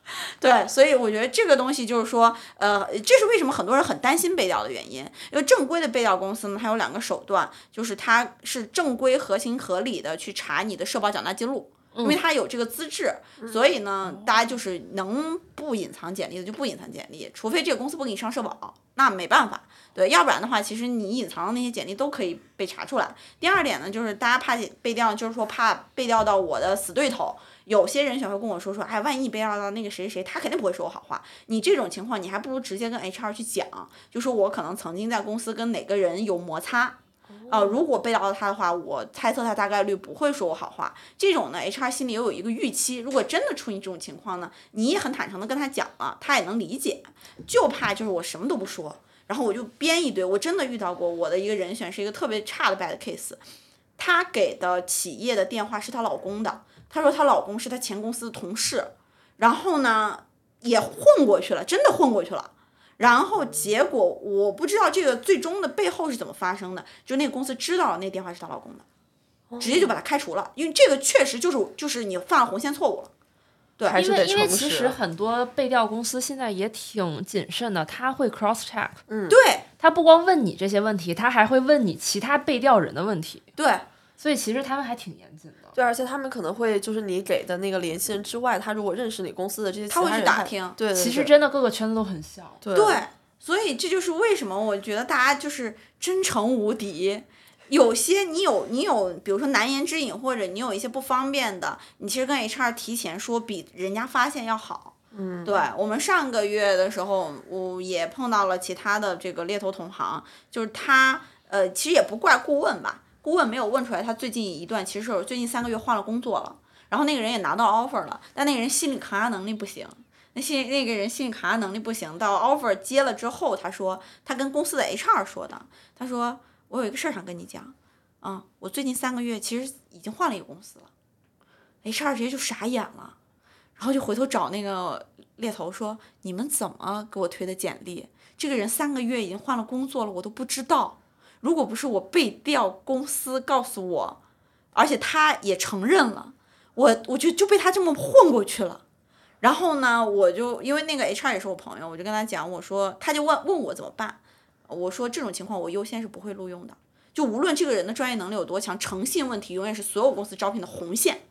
*laughs* 对，所以我觉得这个东西就是说，呃，这是为什么很多人很担心背调的原因。因为正规的背调公司呢，它有两个手段，就是它是正规、合情合理的去查你的社保缴纳记录，因为它有这个资质，所以呢，大家就是能不隐藏简历的就不隐藏简历，除非这个公司不给你上社保，那没办法。对，要不然的话，其实你隐藏的那些简历都可以被查出来。第二点呢，就是大家怕背调，就是说怕背调到我的死对头。有些人选会跟我说说，哎，万一你背到那个谁谁谁，他肯定不会说我好话。你这种情况，你还不如直接跟 HR 去讲，就说我可能曾经在公司跟哪个人有摩擦，啊、如果背到他的话，我猜测他大概率不会说我好话。这种呢，HR 心里也有一个预期，如果真的出现这种情况呢，你也很坦诚的跟他讲了，他也能理解，就怕就是我什么都不说，然后我就编一堆。我真的遇到过我的一个人选是一个特别差的 bad case，他给的企业的电话是她老公的，她说她老公是她前公司的同事，然后呢也混过去了，真的混过去了。然后结果我不知道这个最终的背后是怎么发生的，就那个公司知道了那电话是她老公的，直接就把她开除了，因为这个确实就是就是你犯了红线错误了。对，还是得因为因为其实很多背调公司现在也挺谨慎的，他会 cross check，对。他不光问你这些问题，他还会问你其他背调人的问题，对所以其实他们还挺严谨的。对，而且他们可能会就是你给的那个联系人之外，他如果认识你公司的这些其他会去打听对，其实真的各个圈子都很小。对对，所以这就是为什么我觉得大家就是真诚无敌。有些你有你有，比如说难言之隐，或者你有一些不方便的，你其实跟 HR 提前说，比人家发现要好。嗯，对我们上个月的时候，我也碰到了其他的这个猎头同行，就是他呃，其实也不怪顾问吧，顾问没有问出来，他最近一段其实是最近三个月换了工作了，然后那个人也拿到 offer 了，但那个人心理抗压能力不行。那心那个人心理抗压能力不行，到 offer 接了之后，他说他跟公司的 HR 说的，他说我有一个事儿想跟你讲，啊、我最近三个月其实已经换了一个公司了，HR 直接就傻眼了，然后就回头找那个猎头说，你们怎么给我推的简历？这个人三个月已经换了工作了，我都不知道，如果不是我背调公司告诉我，而且他也承认了，我我就就被他这么混过去了。然后呢，我就因为那个 HR 也是我朋友，我就跟他讲，我说他就问问我怎么办，我说这种情况我优先是不会录用的，就无论这个人的专业能力有多强，诚信问题永远是所有公司招聘的红线，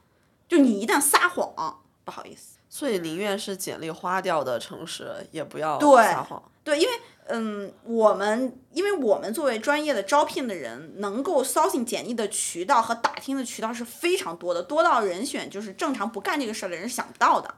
就你一旦撒谎，不好意思。所以宁愿是简历花掉的诚实，也不要撒谎。对，因为嗯，我们因为我们作为专业的招聘的人，能够搜寻简历的渠道和打听的渠道是非常多的，多到人选就是正常不干这个事儿的人是想不到的。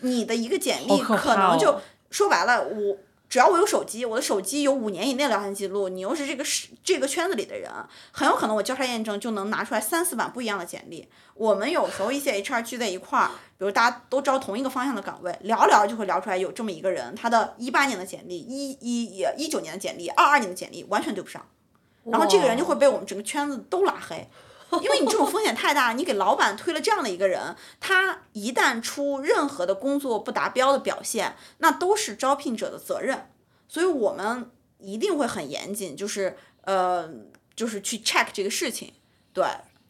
你的一个简历可能就、哦说白了，我只要我有手机，我的手机有五年以内聊天记录，你又是这个是这个圈子里的人，很有可能我交叉验证就能拿出来三四版不一样的简历。我们有时候一些 HR 聚在一块儿，比如大家都招同一个方向的岗位，聊聊就会聊出来有这么一个人，他的一八年的简历、一一也一九年的简历、二二年的简历完全对不上，然后这个人就会被我们整个圈子都拉黑。因为你这种风险太大，你给老板推了这样的一个人，他一旦出任何的工作不达标的表现，那都是招聘者的责任。所以我们一定会很严谨，就是呃，就是去 check 这个事情。对，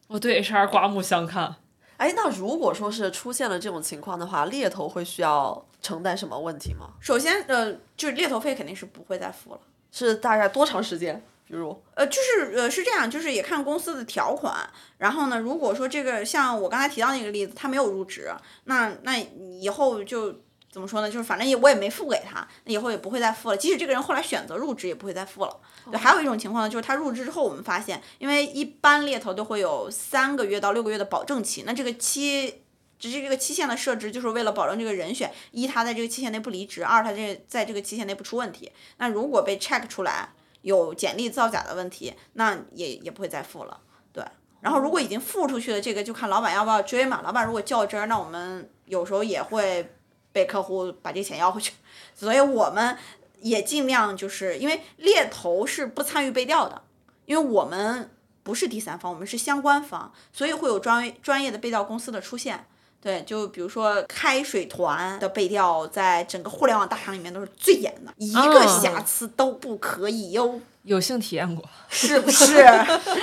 我对 HR 刮目相看。哎，那如果说是出现了这种情况的话，猎头会需要承担什么问题吗？首先呃，就是猎头费肯定是不会再付了。是大概多长时间？比如，呃，就是呃是这样，就是也看公司的条款。然后呢，如果说这个像我刚才提到那个例子，他没有入职，那那以后就怎么说呢？就是反正也我也没付给他，那以后也不会再付了。即使这个人后来选择入职，也不会再付了。对，还有一种情况呢，就是他入职之后，我们发现，因为一般猎头都会有三个月到六个月的保证期，那这个期。只是这个期限的设置，就是为了保证这个人选一他在这个期限内不离职，二他这在这个期限内不出问题。那如果被 check 出来有简历造假的问题，那也也不会再付了。对，然后如果已经付出去了，这个就看老板要不要追嘛。老板如果较真儿，那我们有时候也会被客户把这钱要回去。*laughs* 所以我们也尽量就是因为猎头是不参与背调的，因为我们不是第三方，我们是相关方，所以会有专专业的背调公司的出现。对，就比如说开水团的背调，在整个互联网大厂里面都是最严的，一个瑕疵都不可以哟。有幸体验过，*laughs* 是不是？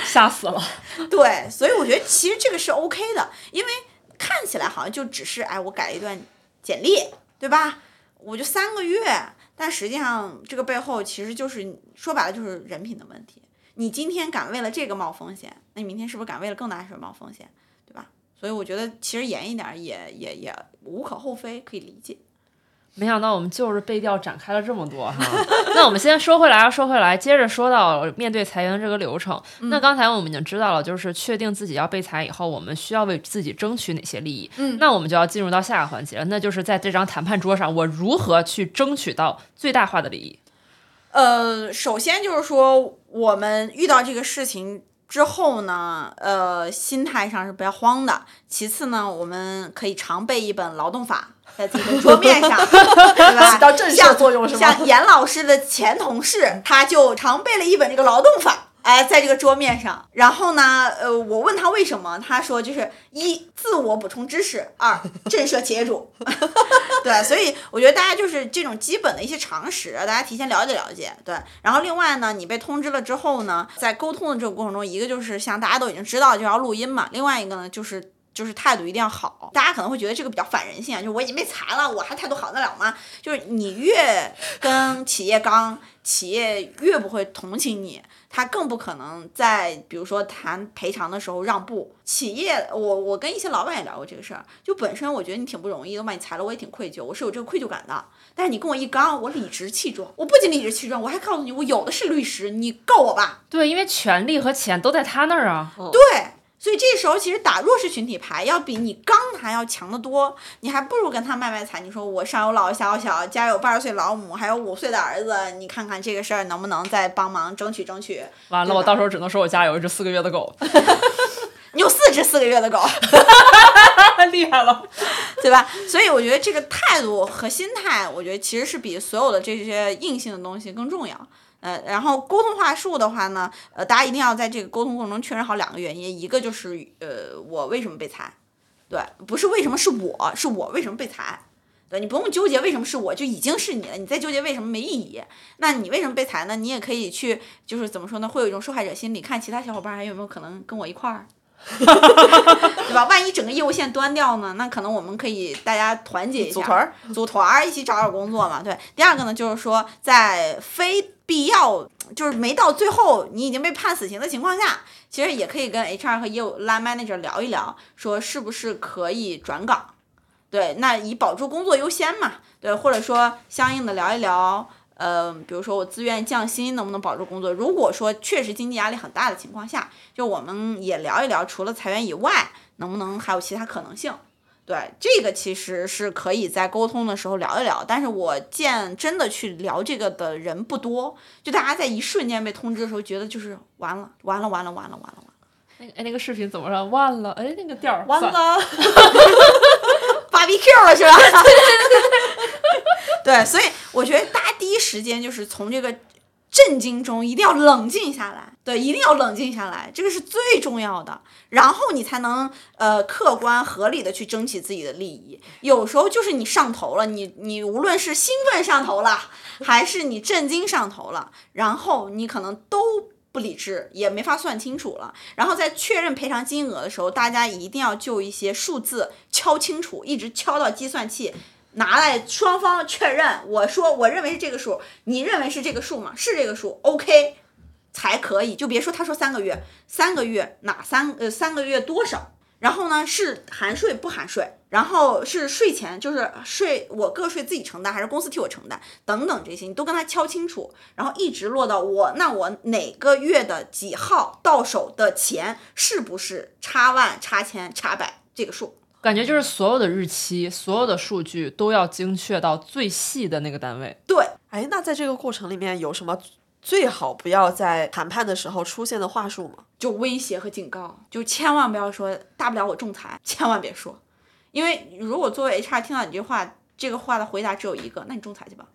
吓死了。对，所以我觉得其实这个是 OK 的，因为看起来好像就只是哎，我改了一段简历，对吧？我就三个月，但实际上这个背后其实就是说白了就是人品的问题。你今天敢为了这个冒风险，那你明天是不是敢为了更大的事冒风险？所以我觉得其实严一点也也也无可厚非，可以理解。没想到我们就是背调展开了这么多哈。*laughs* 那我们先说回来，说回来，接着说到面对裁员的这个流程。那刚才我们已经知道了，就是确定自己要被裁以后，我们需要为自己争取哪些利益。嗯，那我们就要进入到下个环节了，那就是在这张谈判桌上，我如何去争取到最大化的利益？呃，首先就是说，我们遇到这个事情。之后呢，呃，心态上是不要慌的。其次呢，我们可以常备一本劳动法在自己的桌面上，*laughs* 对吧？起到震慑作用是吗？像严老师的前同事，他就常备了一本这个劳动法。哎，在这个桌面上，然后呢，呃，我问他为什么，他说就是一自我补充知识，二震慑企业主。*laughs* 对，所以我觉得大家就是这种基本的一些常识，大家提前了解了解。对，然后另外呢，你被通知了之后呢，在沟通的这个过程中，一个就是像大家都已经知道就要录音嘛，另外一个呢就是就是态度一定要好。大家可能会觉得这个比较反人性啊，就我已经被裁了，我还态度好得了吗？就是你越跟企业刚，企业越不会同情你。他更不可能在比如说谈赔偿的时候让步。企业，我我跟一些老板也聊过这个事儿，就本身我觉得你挺不容易的，把你裁了我也挺愧疚，我是有这个愧疚感的。但是你跟我一刚，我理直气壮，我不仅理直气壮，我还告诉你，我有的是律师，你告我吧。对，因为权利和钱都在他那儿啊。对。所以这时候其实打弱势群体牌要比你刚还要强得多，你还不如跟他卖卖惨。你说我上有老下有小，家有八十岁老母，还有五岁的儿子，你看看这个事儿能不能再帮忙争取争取？完了，我到时候只能说我家有一只四个月的狗。*laughs* *laughs* 你有四只四个月的狗，*laughs* 厉害了，对吧？所以我觉得这个态度和心态，我觉得其实是比所有的这些硬性的东西更重要。呃，然后沟通话术的话呢，呃，大家一定要在这个沟通过程中确认好两个原因，一个就是呃，我为什么被裁，对，不是为什么是我是我为什么被裁，对你不用纠结为什么是我就已经是你了，你再纠结为什么没意义。那你为什么被裁呢？你也可以去就是怎么说呢，会有一种受害者心理，看其他小伙伴还有没有可能跟我一块儿。*laughs* 对吧？万一整个业务线端掉呢？那可能我们可以大家团结一下，组团儿，组团儿一起找找工作嘛。对。第二个呢，就是说在非必要，就是没到最后你已经被判死刑的情况下，其实也可以跟 HR 和业务 line manager 聊一聊，说是不是可以转岗？对，那以保住工作优先嘛。对，或者说相应的聊一聊。呃，比如说我自愿降薪，能不能保住工作？如果说确实经济压力很大的情况下，就我们也聊一聊，除了裁员以外，能不能还有其他可能性？对，这个其实是可以在沟通的时候聊一聊。但是我见真的去聊这个的人不多，就大家在一瞬间被通知的时候，觉得就是完了，完了，完了，完了，完了，完了。那个哎，那个视频怎么了？完了，哎，那个调儿完了。*laughs* 芭比 Q 了是吧？*laughs* 对，所以我觉得大家第一时间就是从这个震惊中一定要冷静下来，对，一定要冷静下来，这个是最重要的。然后你才能呃客观合理的去争取自己的利益。有时候就是你上头了，你你无论是兴奋上头了，还是你震惊上头了，然后你可能都。不理智也没法算清楚了，然后在确认赔偿金额的时候，大家一定要就一些数字敲清楚，一直敲到计算器拿来，双方确认。我说我认为是这个数，你认为是这个数吗？是这个数，OK 才可以。就别说他说三个月，三个月哪三呃三个月多少？然后呢是含税不含税，然后是税前就是税我个税自己承担还是公司替我承担等等这些，你都跟他敲清楚，然后一直落到我那我哪个月的几号到手的钱是不是差万差千差百这个数？感觉就是所有的日期、所有的数据都要精确到最细的那个单位。对，哎，那在这个过程里面有什么最好不要在谈判的时候出现的话术吗？就威胁和警告，就千万不要说大不了我仲裁，千万别说，因为如果作为 HR 听到你这话，这个话的回答只有一个，那你仲裁去吧。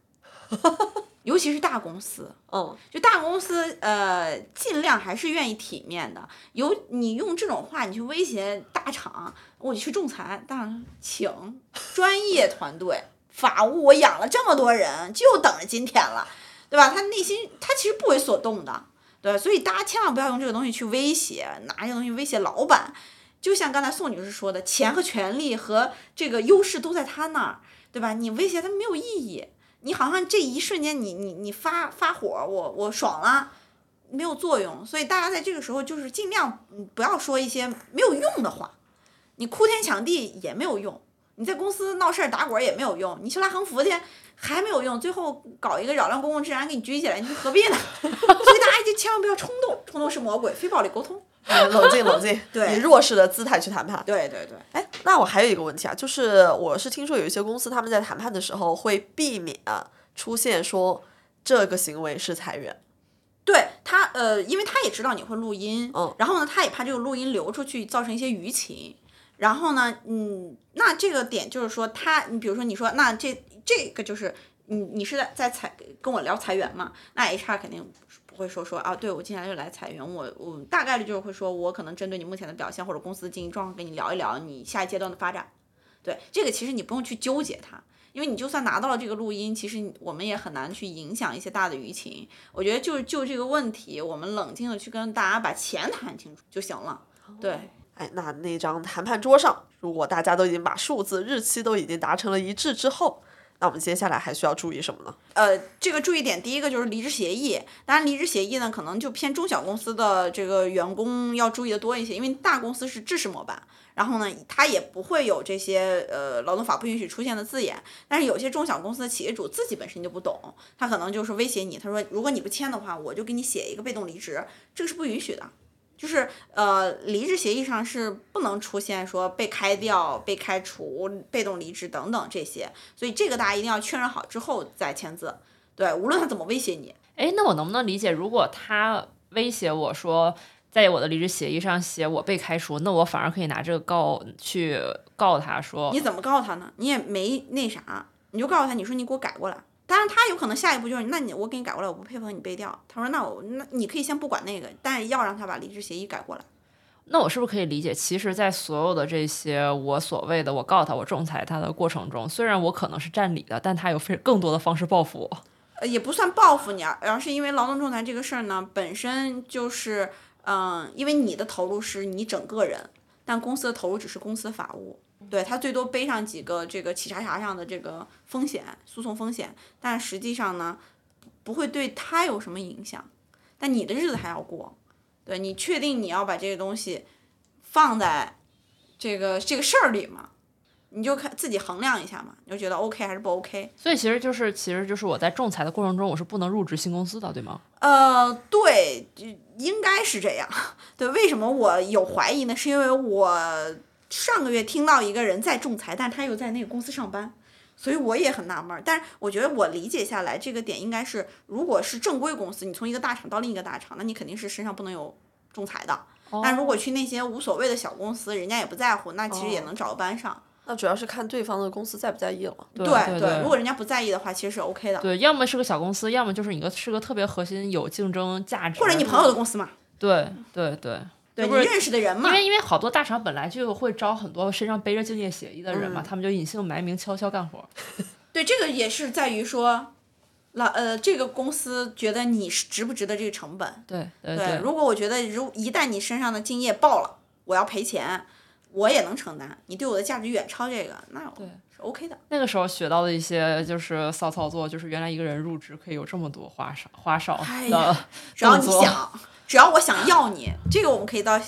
尤其是大公司，嗯，就大公司，呃，尽量还是愿意体面的。有你用这种话，你去威胁大厂，我去仲裁，当然请 *laughs* 专业团队，法务我养了这么多人，就等着今天了，对吧？他内心他其实不为所动的，对，所以大家千万不要用这个东西去威胁，拿这个东西威胁老板。就像刚才宋女士说的，钱和权利和这个优势都在他那儿，对吧？你威胁他没有意义。你好像这一瞬间你，你你发发火，我我爽了，没有作用。所以大家在这个时候就是尽量不要说一些没有用的话，你哭天抢地也没有用，你在公司闹事儿打滚也没有用，你去拉横幅去还没有用，最后搞一个扰乱公共治安给你拘起来，你何必呢？*laughs* 所以大家就千万不要冲动，冲动是魔鬼，非暴力沟通。哎 *laughs* 冷静冷静，对。以弱势的姿态去谈判。对对对，哎，那我还有一个问题啊，就是我是听说有一些公司他们在谈判的时候会避免出现说这个行为是裁员。对他，呃，因为他也知道你会录音，嗯。然后呢，他也怕这个录音流出去造成一些舆情，然后呢，嗯，那这个点就是说他，你比如说你说那这这个就是你你是在在裁跟我聊裁员嘛，那 HR 肯定不会说说啊，对我今天就来裁员，我我大概率就是会说我可能针对你目前的表现或者公司的经营状况跟你聊一聊你下一阶段的发展，对这个其实你不用去纠结它。因为你就算拿到了这个录音，其实我们也很难去影响一些大的舆情。我觉得就就这个问题，我们冷静的去跟大家把钱谈清楚就行了。对，哎，那那张谈判桌上，如果大家都已经把数字、日期都已经达成了一致之后，那我们接下来还需要注意什么呢？呃，这个注意点，第一个就是离职协议。当然，离职协议呢，可能就偏中小公司的这个员工要注意的多一些，因为大公司是制式模板，然后呢，它也不会有这些呃劳动法不允许出现的字眼。但是有些中小公司的企业主自己本身就不懂，他可能就是威胁你，他说如果你不签的话，我就给你写一个被动离职，这个是不允许的。就是呃，离职协议上是不能出现说被开掉、被开除、被动离职等等这些，所以这个大家一定要确认好之后再签字。对，无论他怎么威胁你，哎，那我能不能理解，如果他威胁我说，在我的离职协议上写我被开除，那我反而可以拿这个告去告他说，你怎么告他呢？你也没那啥，你就告诉他，你说你给我改过来。当然，他有可能下一步就是，那你我给你改过来，我不配合你背调。他说，那我那你可以先不管那个，但是要让他把离职协议改过来。那我是不是可以理解，其实，在所有的这些我所谓的我告他、我仲裁他的过程中，虽然我可能是占理的，但他有非更多的方式报复我。呃，也不算报复你，而而是因为劳动仲裁这个事儿呢，本身就是，嗯、因为你的投入是你整个人，但公司的投入只是公司的法务，对他最多背上几个这个企查查上的这个风险、诉讼风险，但实际上呢，不会对他有什么影响，但你的日子还要过，对你确定你要把这个东西放在这个这个事儿里吗？你就看自己衡量一下嘛，你就觉得 OK 还是不 OK？所以其实就是，其实就是我在仲裁的过程中，我是不能入职新公司的，对吗？呃，对，应该是这样。*laughs* 对，为什么我有怀疑呢？是因为我上个月听到一个人在仲裁，但他又在那个公司上班，所以我也很纳闷儿。但是我觉得我理解下来，这个点应该是，如果是正规公司，你从一个大厂到另一个大厂，那你肯定是身上不能有仲裁的。但如果去那些无所谓的小公司，人家也不在乎，那其实也能找个班上。那主要是看对方的公司在不在意了。对对对如果人家不在意的话，其实是 OK 的。对，要么是个小公司，要么就是你个是个特别核心、有竞争价值，或者你朋友的公司嘛，对对对，对你认识的人嘛因。为因为好多大厂本来就会招很多身上背着竞业协议的人嘛，嗯他们就隐姓埋名悄悄干活。*laughs* 对，这个也是在于说，老呃，这个公司觉得你是值不值得这个成本。对对对，如果我觉得如一旦你身上的敬业爆了，我要赔钱，我也能承担。你对我的价值远超这个，那对是 OK 的。那个时候学到的一些就是骚操作，就是原来一个人入职可以有这么多花哨花哨的哎呀只要你 *laughs* 想，只要我想要你，这个我们可以到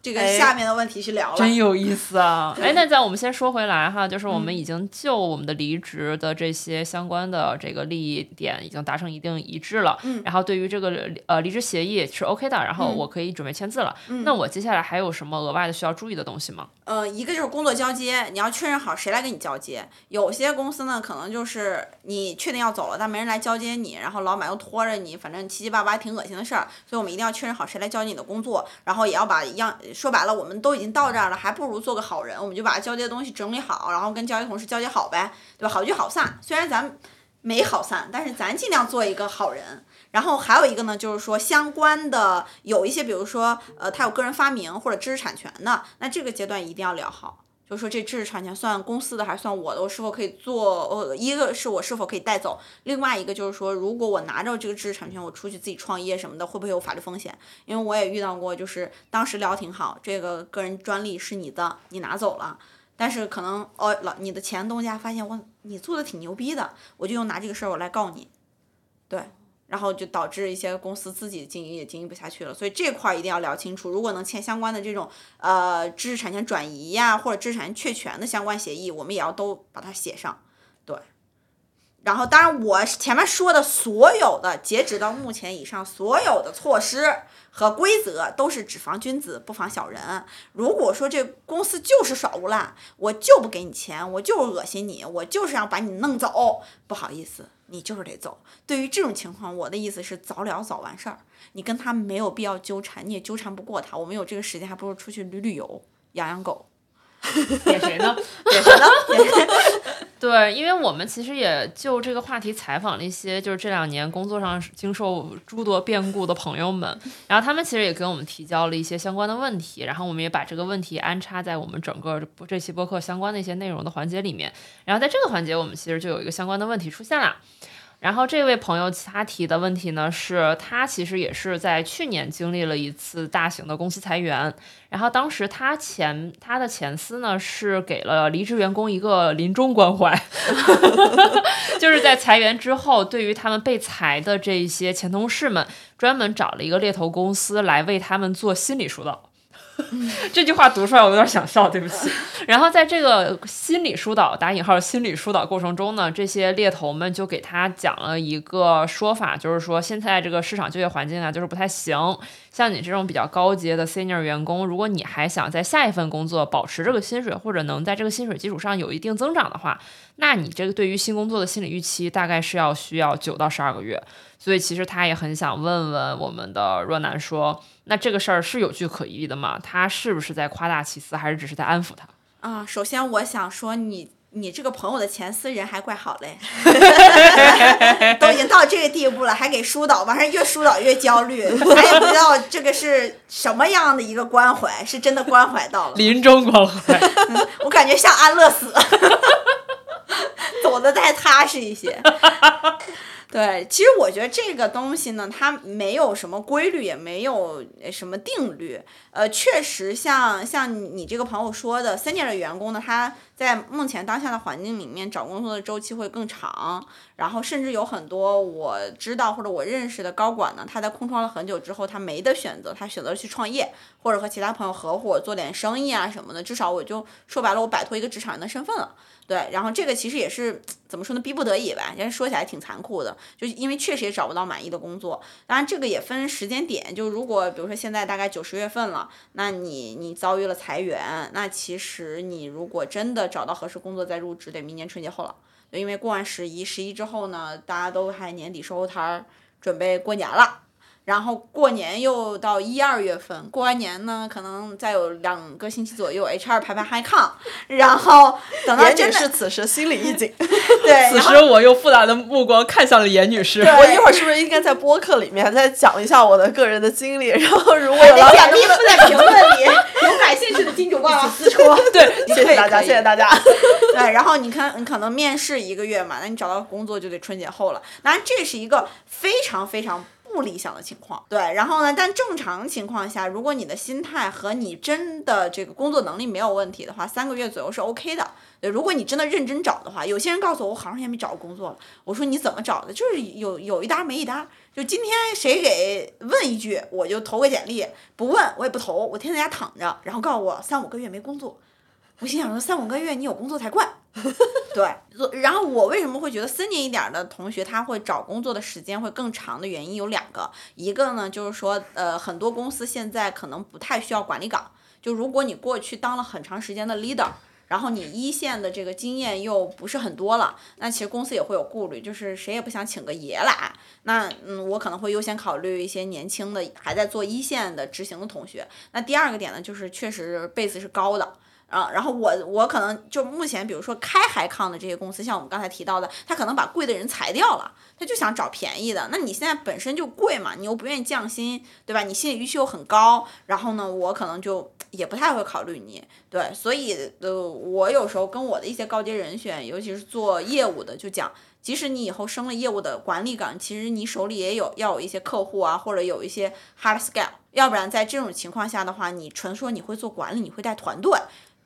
这个哎下面的问题去聊了。真有意思啊！*laughs* 哎，那在我们先说回来哈，就是我们已经就我们的离职的这些相关的这个利益点已经达成一定一致了。嗯然后对于这个呃离职协议是 OK 的，然后嗯我可以准备签字了。那我接下来还有什么额外的需要注意的东西吗？呃，一个就是工作交接，你要确认好谁来跟你交接。有些公司呢，可能就是你确定要走了，但没人来交接你，然后老板又拖着你，反正七七八八挺恶心的事儿。所以我们一定要确认好谁来交接你的工作，然后也要把一样说白了，我们都已经到这儿了，还不如做个好人，我们就把交接的东西整理好，然后跟交接同事交接好呗，对吧？好聚好散。虽然咱没好散，但是咱尽量做一个好人。然后还有一个呢，就是说相关的有一些，比如说呃，他有个人发明或者知识产权的，那这个阶段一定要聊好。就说这知识产权算公司的还是算我的？我是否可以做？呃，一个是我是否可以带走，另外一个就是说，如果我拿着这个知识产权，我出去自己创业什么的，会不会有法律风险？因为我也遇到过，就是当时聊挺好，这个个人专利是你的，你拿走了，但是可能哦，老你的前东家发现我你做的挺牛逼的，我就用拿这个事儿我来告你，对。然后就导致一些公司自己经营也经营不下去了，所以这块儿一定要聊清楚。如果能签相关的这种呃知识产权转移呀，或者知识产权确权的相关协议，我们也要都把它写上。对。然后，当然，我前面说的所有的，截止到目前以上所有的措施和规则，都是只防君子不防小人。如果说这公司就是耍无赖，我就不给你钱，我就是恶心你，我就是要把你弄走，不好意思，你就是得走。对于这种情况，我的意思是早了早完事儿，你跟他没有必要纠缠，你也纠缠不过他。我们有这个时间，还不如出去旅旅游，养养狗。给谁呢？给谁呢？点谁 *laughs* 对，因为我们其实也就这个话题采访了一些就是这两年工作上经受诸多变故的朋友们，然后他们其实也给我们提交了一些相关的问题，然后我们也把这个问题安插在我们整个这期播客相关的一些内容的环节里面。然后在这个环节，我们其实就有一个相关的问题出现了。然后这位朋友他提的问题呢，是他其实也是在去年经历了一次大型的公司裁员，然后当时他前他的前司呢是给了离职员工一个临终关怀，*laughs* 就是在裁员之后，对于他们被裁的这一些前同事们，专门找了一个猎头公司来为他们做心理疏导。*laughs* 这句话读出来，我有点想笑，对不起。*laughs* 然后在这个心理疏导（打引号）心理疏导过程中呢，这些猎头们就给他讲了一个说法，就是说现在这个市场就业环境啊，就是不太行。像你这种比较高阶的 senior 员工，如果你还想在下一份工作保持这个薪水，或者能在这个薪水基础上有一定增长的话，那你这个对于新工作的心理预期大概是要需要九到十二个月。所以其实他也很想问问我们的若男说，那这个事儿是有据可依的吗？他是不是在夸大其词，还是只是在安抚他？啊，首先我想说你。你这个朋友的前司人还怪好嘞，*laughs* 都已经到这个地步了，还给疏导，完事儿越疏导越焦虑，咱也不知道这个是什么样的一个关怀，是真的关怀到了。*laughs* 临终关怀，我感觉像安乐死，*laughs* 走的再踏实一些。对，其实我觉得这个东西呢，它没有什么规律，也没有什么定律。呃，确实像像你这个朋友说的，senior 的员工呢，他在目前当下的环境里面找工作的周期会更长，然后甚至有很多我知道或者我认识的高管呢，他在空窗了很久之后，他没得选择，他选择去创业，或者和其他朋友合伙做点生意啊什么的。至少我就说白了，我摆脱一个职场人的身份了。对，然后这个其实也是怎么说呢，逼不得已吧。人家说起来挺残酷的，就因为确实也找不到满意的工作。当然，这个也分时间点，就如果比如说现在大概九十月份了，那你你遭遇了裁员，那其实你如果真的找到合适工作再入职，得明年春节后了。因为过完十一，十一之后呢，大家都还年底收摊儿，准备过年了。然后过年又到一二月份，过完年呢，可能再有两个星期左右，HR 排排 high 抗，然后等到严女真的士此时心里一紧，*laughs* 对，此时我用复杂的目光看向了严女士。对我一会儿是不是应该在播客里面再讲一下我的个人的经历？然后如果有得老简历附在评论里，有感兴趣的金主爸爸私戳。*laughs* 对，谢谢大家，谢谢大家。对，然后你看，你可能面试一个月嘛，那你找到工作就得春节后了。当然，这是一个非常非常不理想的情况。对，然后呢，但正常情况下，如果你的心态和你真的这个工作能力没有问题的话，三个月左右是 OK 的。对，如果你真的认真找的话，有些人告诉我我好长时间没找工作了，我说你怎么找的？就是有有一搭没一搭，就今天谁给问一句，我就投个简历，不问我也不投，我天天在家躺着，然后告诉我三五个月没工作，我心想说三五个月你有工作才怪。*laughs* 对，然后我为什么会觉得森年一点的同学他会找工作的时间会更长的原因有两个，一个呢就是说，呃，很多公司现在可能不太需要管理岗，就如果你过去当了很长时间的 leader。然后你一线的这个经验又不是很多了，那其实公司也会有顾虑，就是谁也不想请个爷来。那嗯，我可能会优先考虑一些年轻的还在做一线的执行的同学。那第二个点呢，就是确实 base 是高的。啊，然后我我可能就目前，比如说开海康的这些公司，像我们刚才提到的，他可能把贵的人裁掉了，他就想找便宜的。那你现在本身就贵嘛，你又不愿意降薪，对吧？你心理预期又很高，然后呢，我可能就也不太会考虑你。对，所以呃，我有时候跟我的一些高阶人选，尤其是做业务的，就讲，即使你以后升了业务的管理岗，其实你手里也有要有一些客户啊，或者有一些 hard scale，要不然在这种情况下的话，你纯说你会做管理，你会带团队。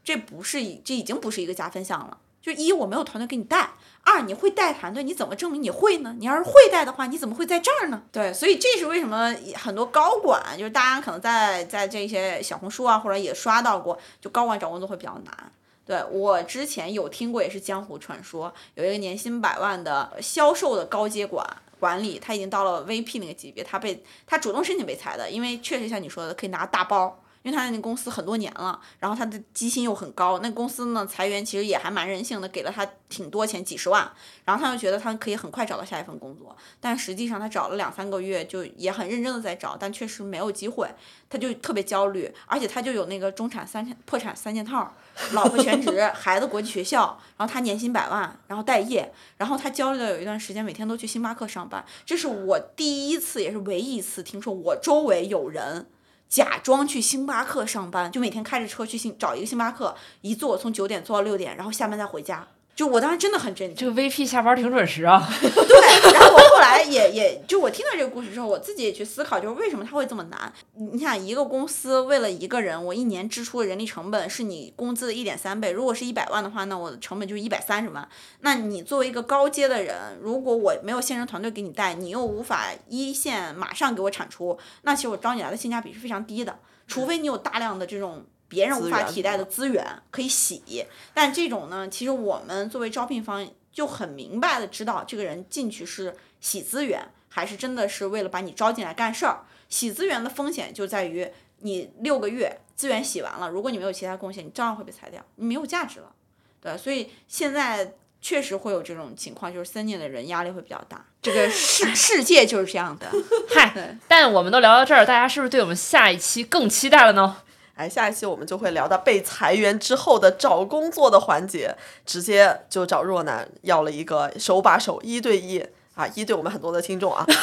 这不是，这已经不是一个加分项了。就一，我没有团队给你带；二，你会带团队，你怎么证明你会呢？你要是会带的话，你怎么会在这儿呢？对，所以这是为什么很多高管，就是大家可能在在这些小红书啊，或者也刷到过，就高管找工作会比较难。对我之前有听过，也是江湖传说，有一个年薪百万的销售的高阶管管理，他已经到了 VP 那个级别，他被他主动申请被裁的，因为确实像你说的，可以拿大包。因为他在那公司很多年了，然后他的基薪又很高，那公司呢裁员其实也还蛮任性的，给了他挺多钱，几十万，然后他就觉得他可以很快找到下一份工作，但实际上他找了两三个月，就也很认真的在找，但确实没有机会，他就特别焦虑，而且他就有那个中产三破产三件套，老婆全职，*laughs* 孩子国际学校，然后他年薪百万，然后待业，然后他焦虑的有一段时间每天都去星巴克上班，这是我第一次也是唯一一次听说我周围有人。假装去星巴克上班，就每天开着车去星找一个星巴克，一坐从九点坐到六点，然后下班再回家。就我当时真的很震惊，这个 VP 下班挺准时啊。*laughs* 对，然后我后来也也就我听到这个故事之后，我自己也去思考，就是为什么他会这么难？你想一个公司为了一个人，我一年支出的人力成本是你工资的一点三倍。如果是一百万的话，那我的成本就是一百三十万。那你作为一个高阶的人，如果我没有现成团队给你带，你又无法一线马上给我产出，那其实我招你来的性价比是非常低的。除非你有大量的这种。别人无法替代的资源可以洗，但这种呢，其实我们作为招聘方就很明白的知道，这个人进去是洗资源，还是真的是为了把你招进来干事儿。洗资源的风险就在于，你六个月资源洗完了，如果你没有其他贡献，你照样会被裁掉，你没有价值了。对，所以现在确实会有这种情况，就是三年的人压力会比较大。这个世 *laughs* 世界就是这样的。嗨，但我们都聊到这儿，大家是不是对我们下一期更期待了呢？哎，下一期我们就会聊到被裁员之后的找工作的环节，直接就找若男要了一个手把手一对一啊，一对我们很多的听众啊。*laughs*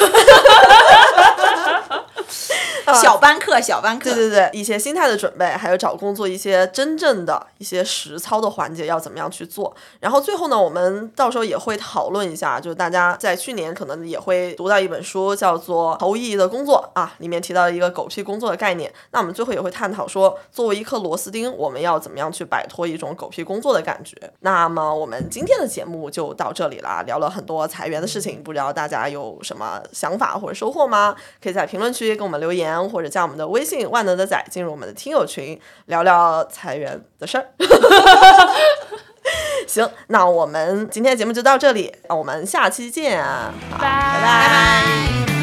小班课，小班课，对对对，一些心态的准备，还有找工作一些真正的一些实操的环节要怎么样去做。然后最后呢，我们到时候也会讨论一下，就是大家在去年可能也会读到一本书，叫做《毫无意义的工作》啊，里面提到一个狗屁工作的概念。那我们最后也会探讨说，作为一颗螺丝钉，我们要怎么样去摆脱一种狗屁工作的感觉。那么我们今天的节目就到这里啦，聊了很多裁员的事情，不知道大家有什么想法或者收获吗？可以在评论区给我们留言。或者加我们的微信“万能的仔”，进入我们的听友群，聊聊裁员的事儿。*laughs* 行，那我们今天的节目就到这里，我们下期见，拜拜。